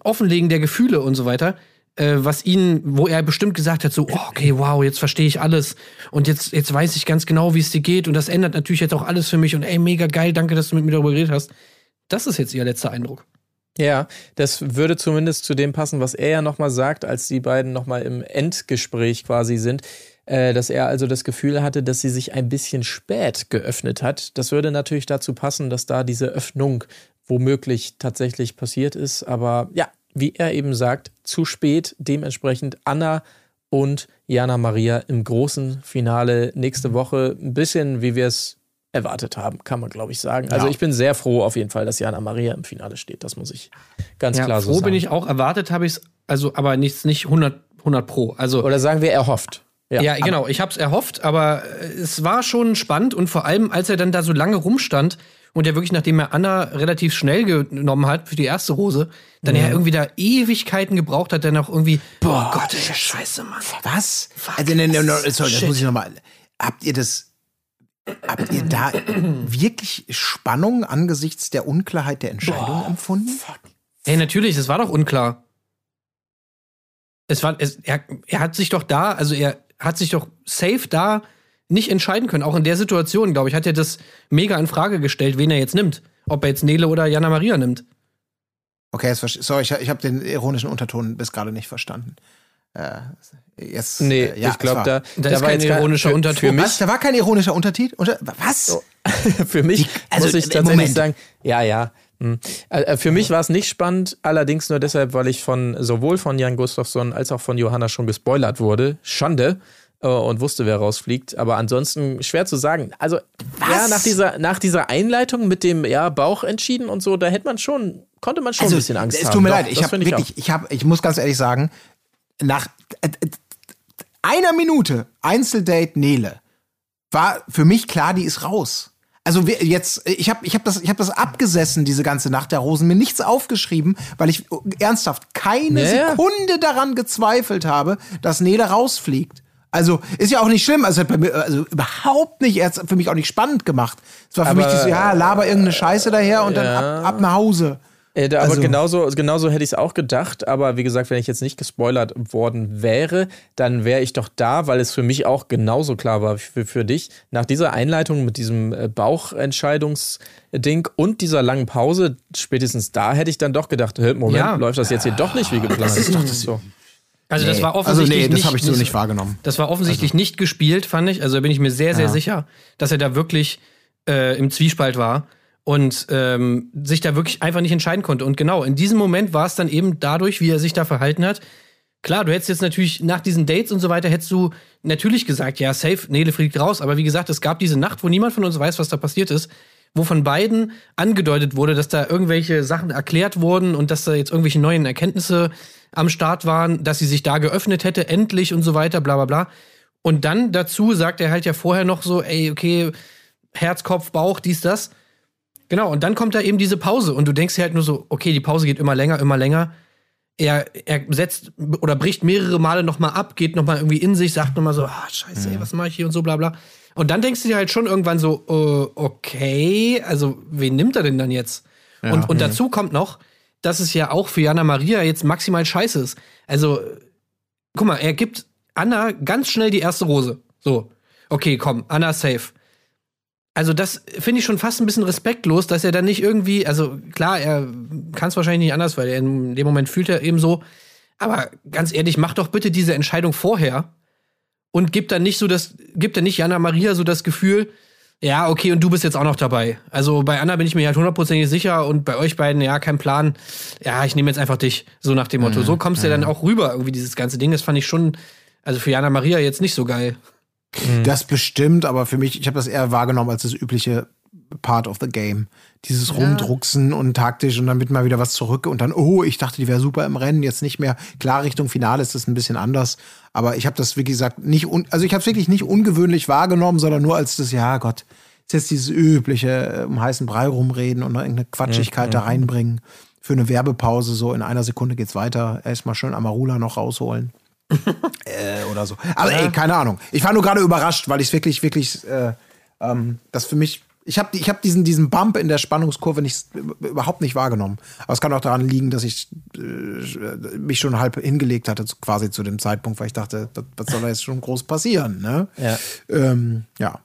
Offenlegen der Gefühle und so weiter, äh, was ihn, wo er bestimmt gesagt hat, so, oh, okay, wow, jetzt verstehe ich alles. Und jetzt, jetzt weiß ich ganz genau, wie es dir geht. Und das ändert natürlich jetzt auch alles für mich. Und ey, mega geil, danke, dass du mit mir darüber geredet hast. Das ist jetzt ihr letzter Eindruck.
Ja, das würde zumindest zu dem passen, was er ja nochmal sagt, als die beiden nochmal im Endgespräch quasi sind, dass er also das Gefühl hatte, dass sie sich ein bisschen spät geöffnet hat. Das würde natürlich dazu passen, dass da diese Öffnung womöglich tatsächlich passiert ist. Aber ja, wie er eben sagt, zu spät, dementsprechend Anna und Jana Maria im großen Finale nächste Woche. Ein bisschen, wie wir es erwartet haben, kann man, glaube ich, sagen. Also
Ja.
ich bin sehr froh auf jeden Fall, dass Jana Maria im Finale steht. Das muss ich ganz
Ja,
klar so
froh
sagen.
bin ich auch, erwartet habe ich es, also aber nichts, nicht 100, 100 pro. Also
Oder sagen wir erhofft.
Ja, genau. Ich habe es erhofft, aber äh, es war schon spannend und vor allem, als er dann da so lange rumstand und er wirklich, nachdem er Anna relativ schnell genommen hat für die erste Rose, dann ja irgendwie da Ewigkeiten gebraucht hat, dann auch irgendwie, boah Gott, ey, Scheiße, Mann.
Was? also, ne, ne, ne, sorry, das
Shit.
muss ich nochmal. Habt ihr das habt ihr da wirklich Spannung angesichts der Unklarheit der Entscheidung empfunden?
Hey, natürlich, es war doch unklar. Es war, es, er, er hat sich doch da, also er hat sich doch safe da nicht entscheiden können. Auch in der Situation, glaube ich, hat er das mega in Frage gestellt, wen er jetzt nimmt. Ob er jetzt Nele oder Jana Maria nimmt.
Okay, sorry, ich, ich habe den ironischen Unterton bis gerade nicht verstanden. Äh, jetzt,
Nee,
äh, ja,
ich glaube, da,
Da
da
ist
war
kein ironischer
für,
Unterton.
Für mich,
Was? Da war kein ironischer Untertitel? Unter, was?
für mich
also,
muss ich
äh,
tatsächlich
Moment.
sagen, ja, ja. Hm. Äh, äh, Für mich war es nicht spannend, allerdings nur deshalb, weil ich von sowohl von Jan Gustafsson als auch von Johanna schon gespoilert wurde. Schande. äh, Und wusste, wer rausfliegt. Aber ansonsten schwer zu sagen. Also, ja, nach dieser, nach dieser Einleitung mit dem ja, Bauch entschieden und so, da hätte man schon, konnte man schon ein bisschen Angst
Also, es
haben.
tut mir
Doch,
leid, ich
das
habe wirklich, ich, hab, ich muss ganz ehrlich sagen, nach äh, äh, einer Minute Einzeldate Nele war für mich klar, die ist raus. Also jetzt, ich habe ich hab das, ich hab das abgesessen, diese ganze Nacht der Rosen, mir nichts aufgeschrieben, weil ich ernsthaft keine
Ja, ja.
Sekunde daran gezweifelt habe, dass Nele rausfliegt. Also ist ja auch nicht schlimm, also hat bei mir also überhaupt nicht, er hat's für mich auch nicht spannend gemacht. Es war für
Aber,
mich so, ja, laber irgendeine Scheiße daher und dann ab, ab nach Hause.
Äh, da, aber
Also-
genauso, genauso hätte ich es auch gedacht. Aber wie gesagt, wenn ich jetzt nicht gespoilert worden wäre, dann wäre ich doch da, weil es für mich auch genauso klar war wie für, für dich. Nach dieser Einleitung mit diesem äh, Bauchentscheidungsding und dieser langen Pause, spätestens da hätte ich dann doch gedacht, Moment,
Ja.
läuft das jetzt hier doch nicht wie geplant. Das ist doch das so.
Also das
Nee.
war
also
offensichtlich
nee, das
nicht,
habe ich so nicht wahrgenommen.
Das war offensichtlich nicht gespielt, fand ich. Also da bin ich mir sehr, sehr
Ja.
sicher, dass er da wirklich äh, im Zwiespalt war und ähm, sich da wirklich einfach nicht entscheiden konnte. Und genau, in diesem Moment war es dann eben dadurch, wie er sich da verhalten hat. Klar, du hättest jetzt natürlich nach diesen Dates und so weiter, hättest du natürlich gesagt, ja, safe, Nele fliegt raus. Aber wie gesagt, es gab diese Nacht, wo niemand von uns weiß, was da passiert ist, wo von beiden angedeutet wurde, dass da irgendwelche Sachen erklärt wurden und dass da jetzt irgendwelche neuen Erkenntnisse am Start waren, dass sie sich da geöffnet hätte, endlich und so weiter, bla bla bla. Und dann dazu sagt er halt ja vorher noch so, ey, okay, Herz, Kopf, Bauch, dies, das. Genau, und dann kommt da eben diese Pause und du denkst dir halt nur so, okay, die Pause geht immer länger, immer länger. Er, er setzt oder bricht mehrere Male nochmal ab, geht nochmal irgendwie in sich, sagt nochmal so, ah, scheiße, ey, was mache ich hier und so, bla bla. Und dann denkst du dir halt schon irgendwann so, äh, okay, also wen nimmt er denn dann jetzt? und, und dazu kommt noch, dass es ja auch für Jana Maria jetzt maximal scheiße ist. Also, guck mal, er gibt Anna ganz schnell die erste Rose. So, okay, komm, Anna safe. Also das finde ich schon fast ein bisschen respektlos, dass er dann nicht irgendwie, also klar, er kann es wahrscheinlich nicht anders, weil er in dem Moment fühlt er eben so. Aber ganz ehrlich, mach doch bitte diese Entscheidung vorher und gib dann nicht so das, gib dann nicht Jana Maria so das Gefühl, ja, okay, und du bist jetzt auch noch dabei. Also bei Anna bin ich mir halt hundertprozentig sicher und bei euch beiden, ja, kein Plan. Ja, ich nehme jetzt einfach dich, so nach dem Motto. So kommst du dann auch rüber, irgendwie dieses ganze Ding. Das fand ich schon, also für Jana Maria jetzt nicht so geil.
Das bestimmt, aber für mich, ich habe das eher wahrgenommen als das übliche Part of the Game. Dieses Rumdrucksen und taktisch und dann wird mal wieder was zurück und dann, oh, ich dachte, die wäre super im Rennen, jetzt nicht mehr. Klar, Richtung Finale ist das ein bisschen anders, aber ich habe das, wie gesagt, nicht, also ich habe es wirklich nicht ungewöhnlich wahrgenommen, sondern nur als das, ja Gott, ist jetzt dieses übliche äh, um heißen Brei rumreden und noch irgendeine Quatschigkeit da reinbringen. Für eine Werbepause, so in einer Sekunde geht's weiter. Erstmal schön Amarula noch rausholen äh, oder so. Aber ey, keine Ahnung. Ich war nur gerade überrascht, weil ich es wirklich, wirklich, äh, ähm, das für mich, ich habe ich hab diesen, diesen Bump in der Spannungskurve nicht, überhaupt nicht wahrgenommen. Aber es kann auch daran liegen, dass ich äh, mich schon halb hingelegt hatte, quasi zu dem Zeitpunkt, weil ich dachte, das, was soll da jetzt schon groß passieren, ne?
Ja.
Ähm, ja.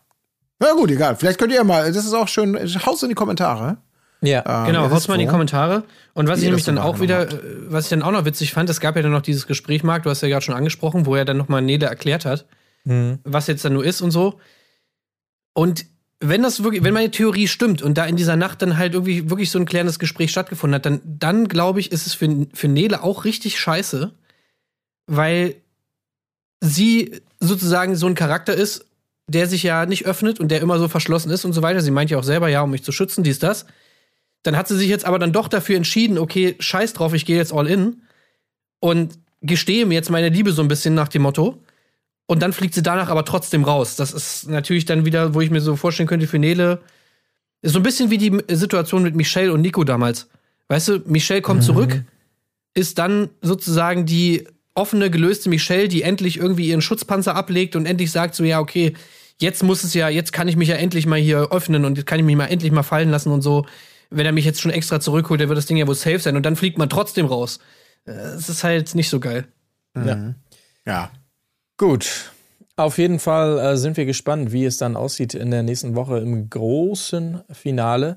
Na gut, egal. Vielleicht könnt ihr mal, das ist auch schön, haust in die Kommentare.
Ja.
Genau,
ihr
haust
wisst
mal in die. Kommentare. Und was ich nämlich dann auch wieder,
wahrgenommen
äh, was ich dann auch noch witzig fand, es gab ja dann noch dieses Gespräch, Marc, du hast ja gerade schon angesprochen, wo er dann nochmal Nele erklärt hat, was jetzt dann nur ist und so. Und wenn das wirklich, wenn meine Theorie stimmt und da in dieser Nacht dann halt irgendwie wirklich so ein klärendes Gespräch stattgefunden hat, dann, dann glaube ich, ist es für, für Nele auch richtig scheiße, weil sie sozusagen so ein Charakter ist, der sich ja nicht öffnet und der immer so verschlossen ist und so weiter. Sie meint ja auch selber, ja, um mich zu schützen, dies, das. Dann hat sie sich jetzt aber dann doch dafür entschieden, okay, scheiß drauf, ich gehe jetzt all in und gestehe mir jetzt meine Liebe so ein bisschen nach dem Motto. Und dann fliegt sie danach aber trotzdem raus. Das ist natürlich dann wieder, wo ich mir so vorstellen könnte, für Nele, ist so ein bisschen wie die Situation mit Michelle und Nico damals. Weißt du, Michelle kommt zurück, ist dann sozusagen die offene, gelöste Michelle, die endlich irgendwie ihren Schutzpanzer ablegt und endlich sagt so, ja, okay, jetzt muss es ja, jetzt kann ich mich ja endlich mal hier öffnen und jetzt kann ich mich mal endlich mal fallen lassen und so. Wenn er mich jetzt schon extra zurückholt, dann wird das Ding ja wohl safe sein und dann fliegt man trotzdem raus. Äh, Es ist halt nicht so geil.
Ja.
Ja.
Gut. Auf jeden Fall äh, sind wir gespannt, wie es dann aussieht in der nächsten Woche im großen Finale.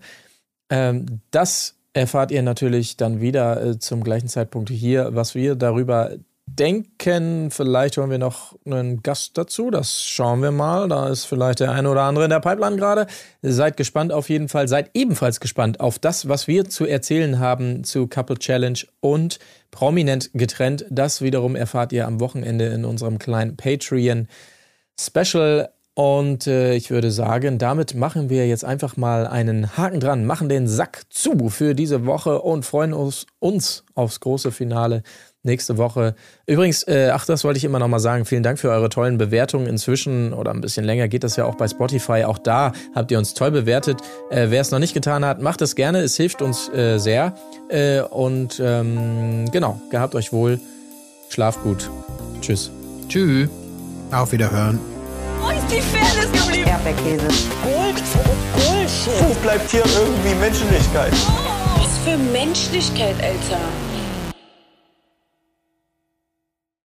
Ähm, das erfahrt ihr natürlich dann wieder äh, zum gleichen Zeitpunkt hier, was wir darüber denken. Vielleicht holen wir noch einen Gast dazu. Das schauen wir mal. Da ist vielleicht der eine oder andere in der Pipeline gerade. Seid gespannt auf jeden Fall. Seid ebenfalls gespannt auf das, was wir zu erzählen haben zu Couple Challenge und prominent getrennt. Das wiederum erfahrt ihr am Wochenende in unserem kleinen Patreon Special. Und äh, ich würde sagen, damit machen wir jetzt einfach mal einen Haken dran, machen den Sack zu für diese Woche und freuen uns, uns aufs große Finale nächste Woche. Übrigens, äh, ach, das wollte ich immer noch mal sagen. Vielen Dank für eure tollen Bewertungen. Inzwischen oder ein bisschen länger geht das ja auch bei Spotify. Auch da habt ihr uns toll bewertet. Äh, Wer es noch nicht getan hat, macht es gerne. Es hilft uns äh, sehr. Äh, und ähm, genau, gehabt euch wohl. Schlaft gut. Tschüss.
Tschüss.
Auf Wiederhören.
Wo ist die Fairness geblieben?
Erdbeerkäse.
Gold, Bullshit.
Wo bleibt hier irgendwie Menschlichkeit?
Was für Menschlichkeit, Alter.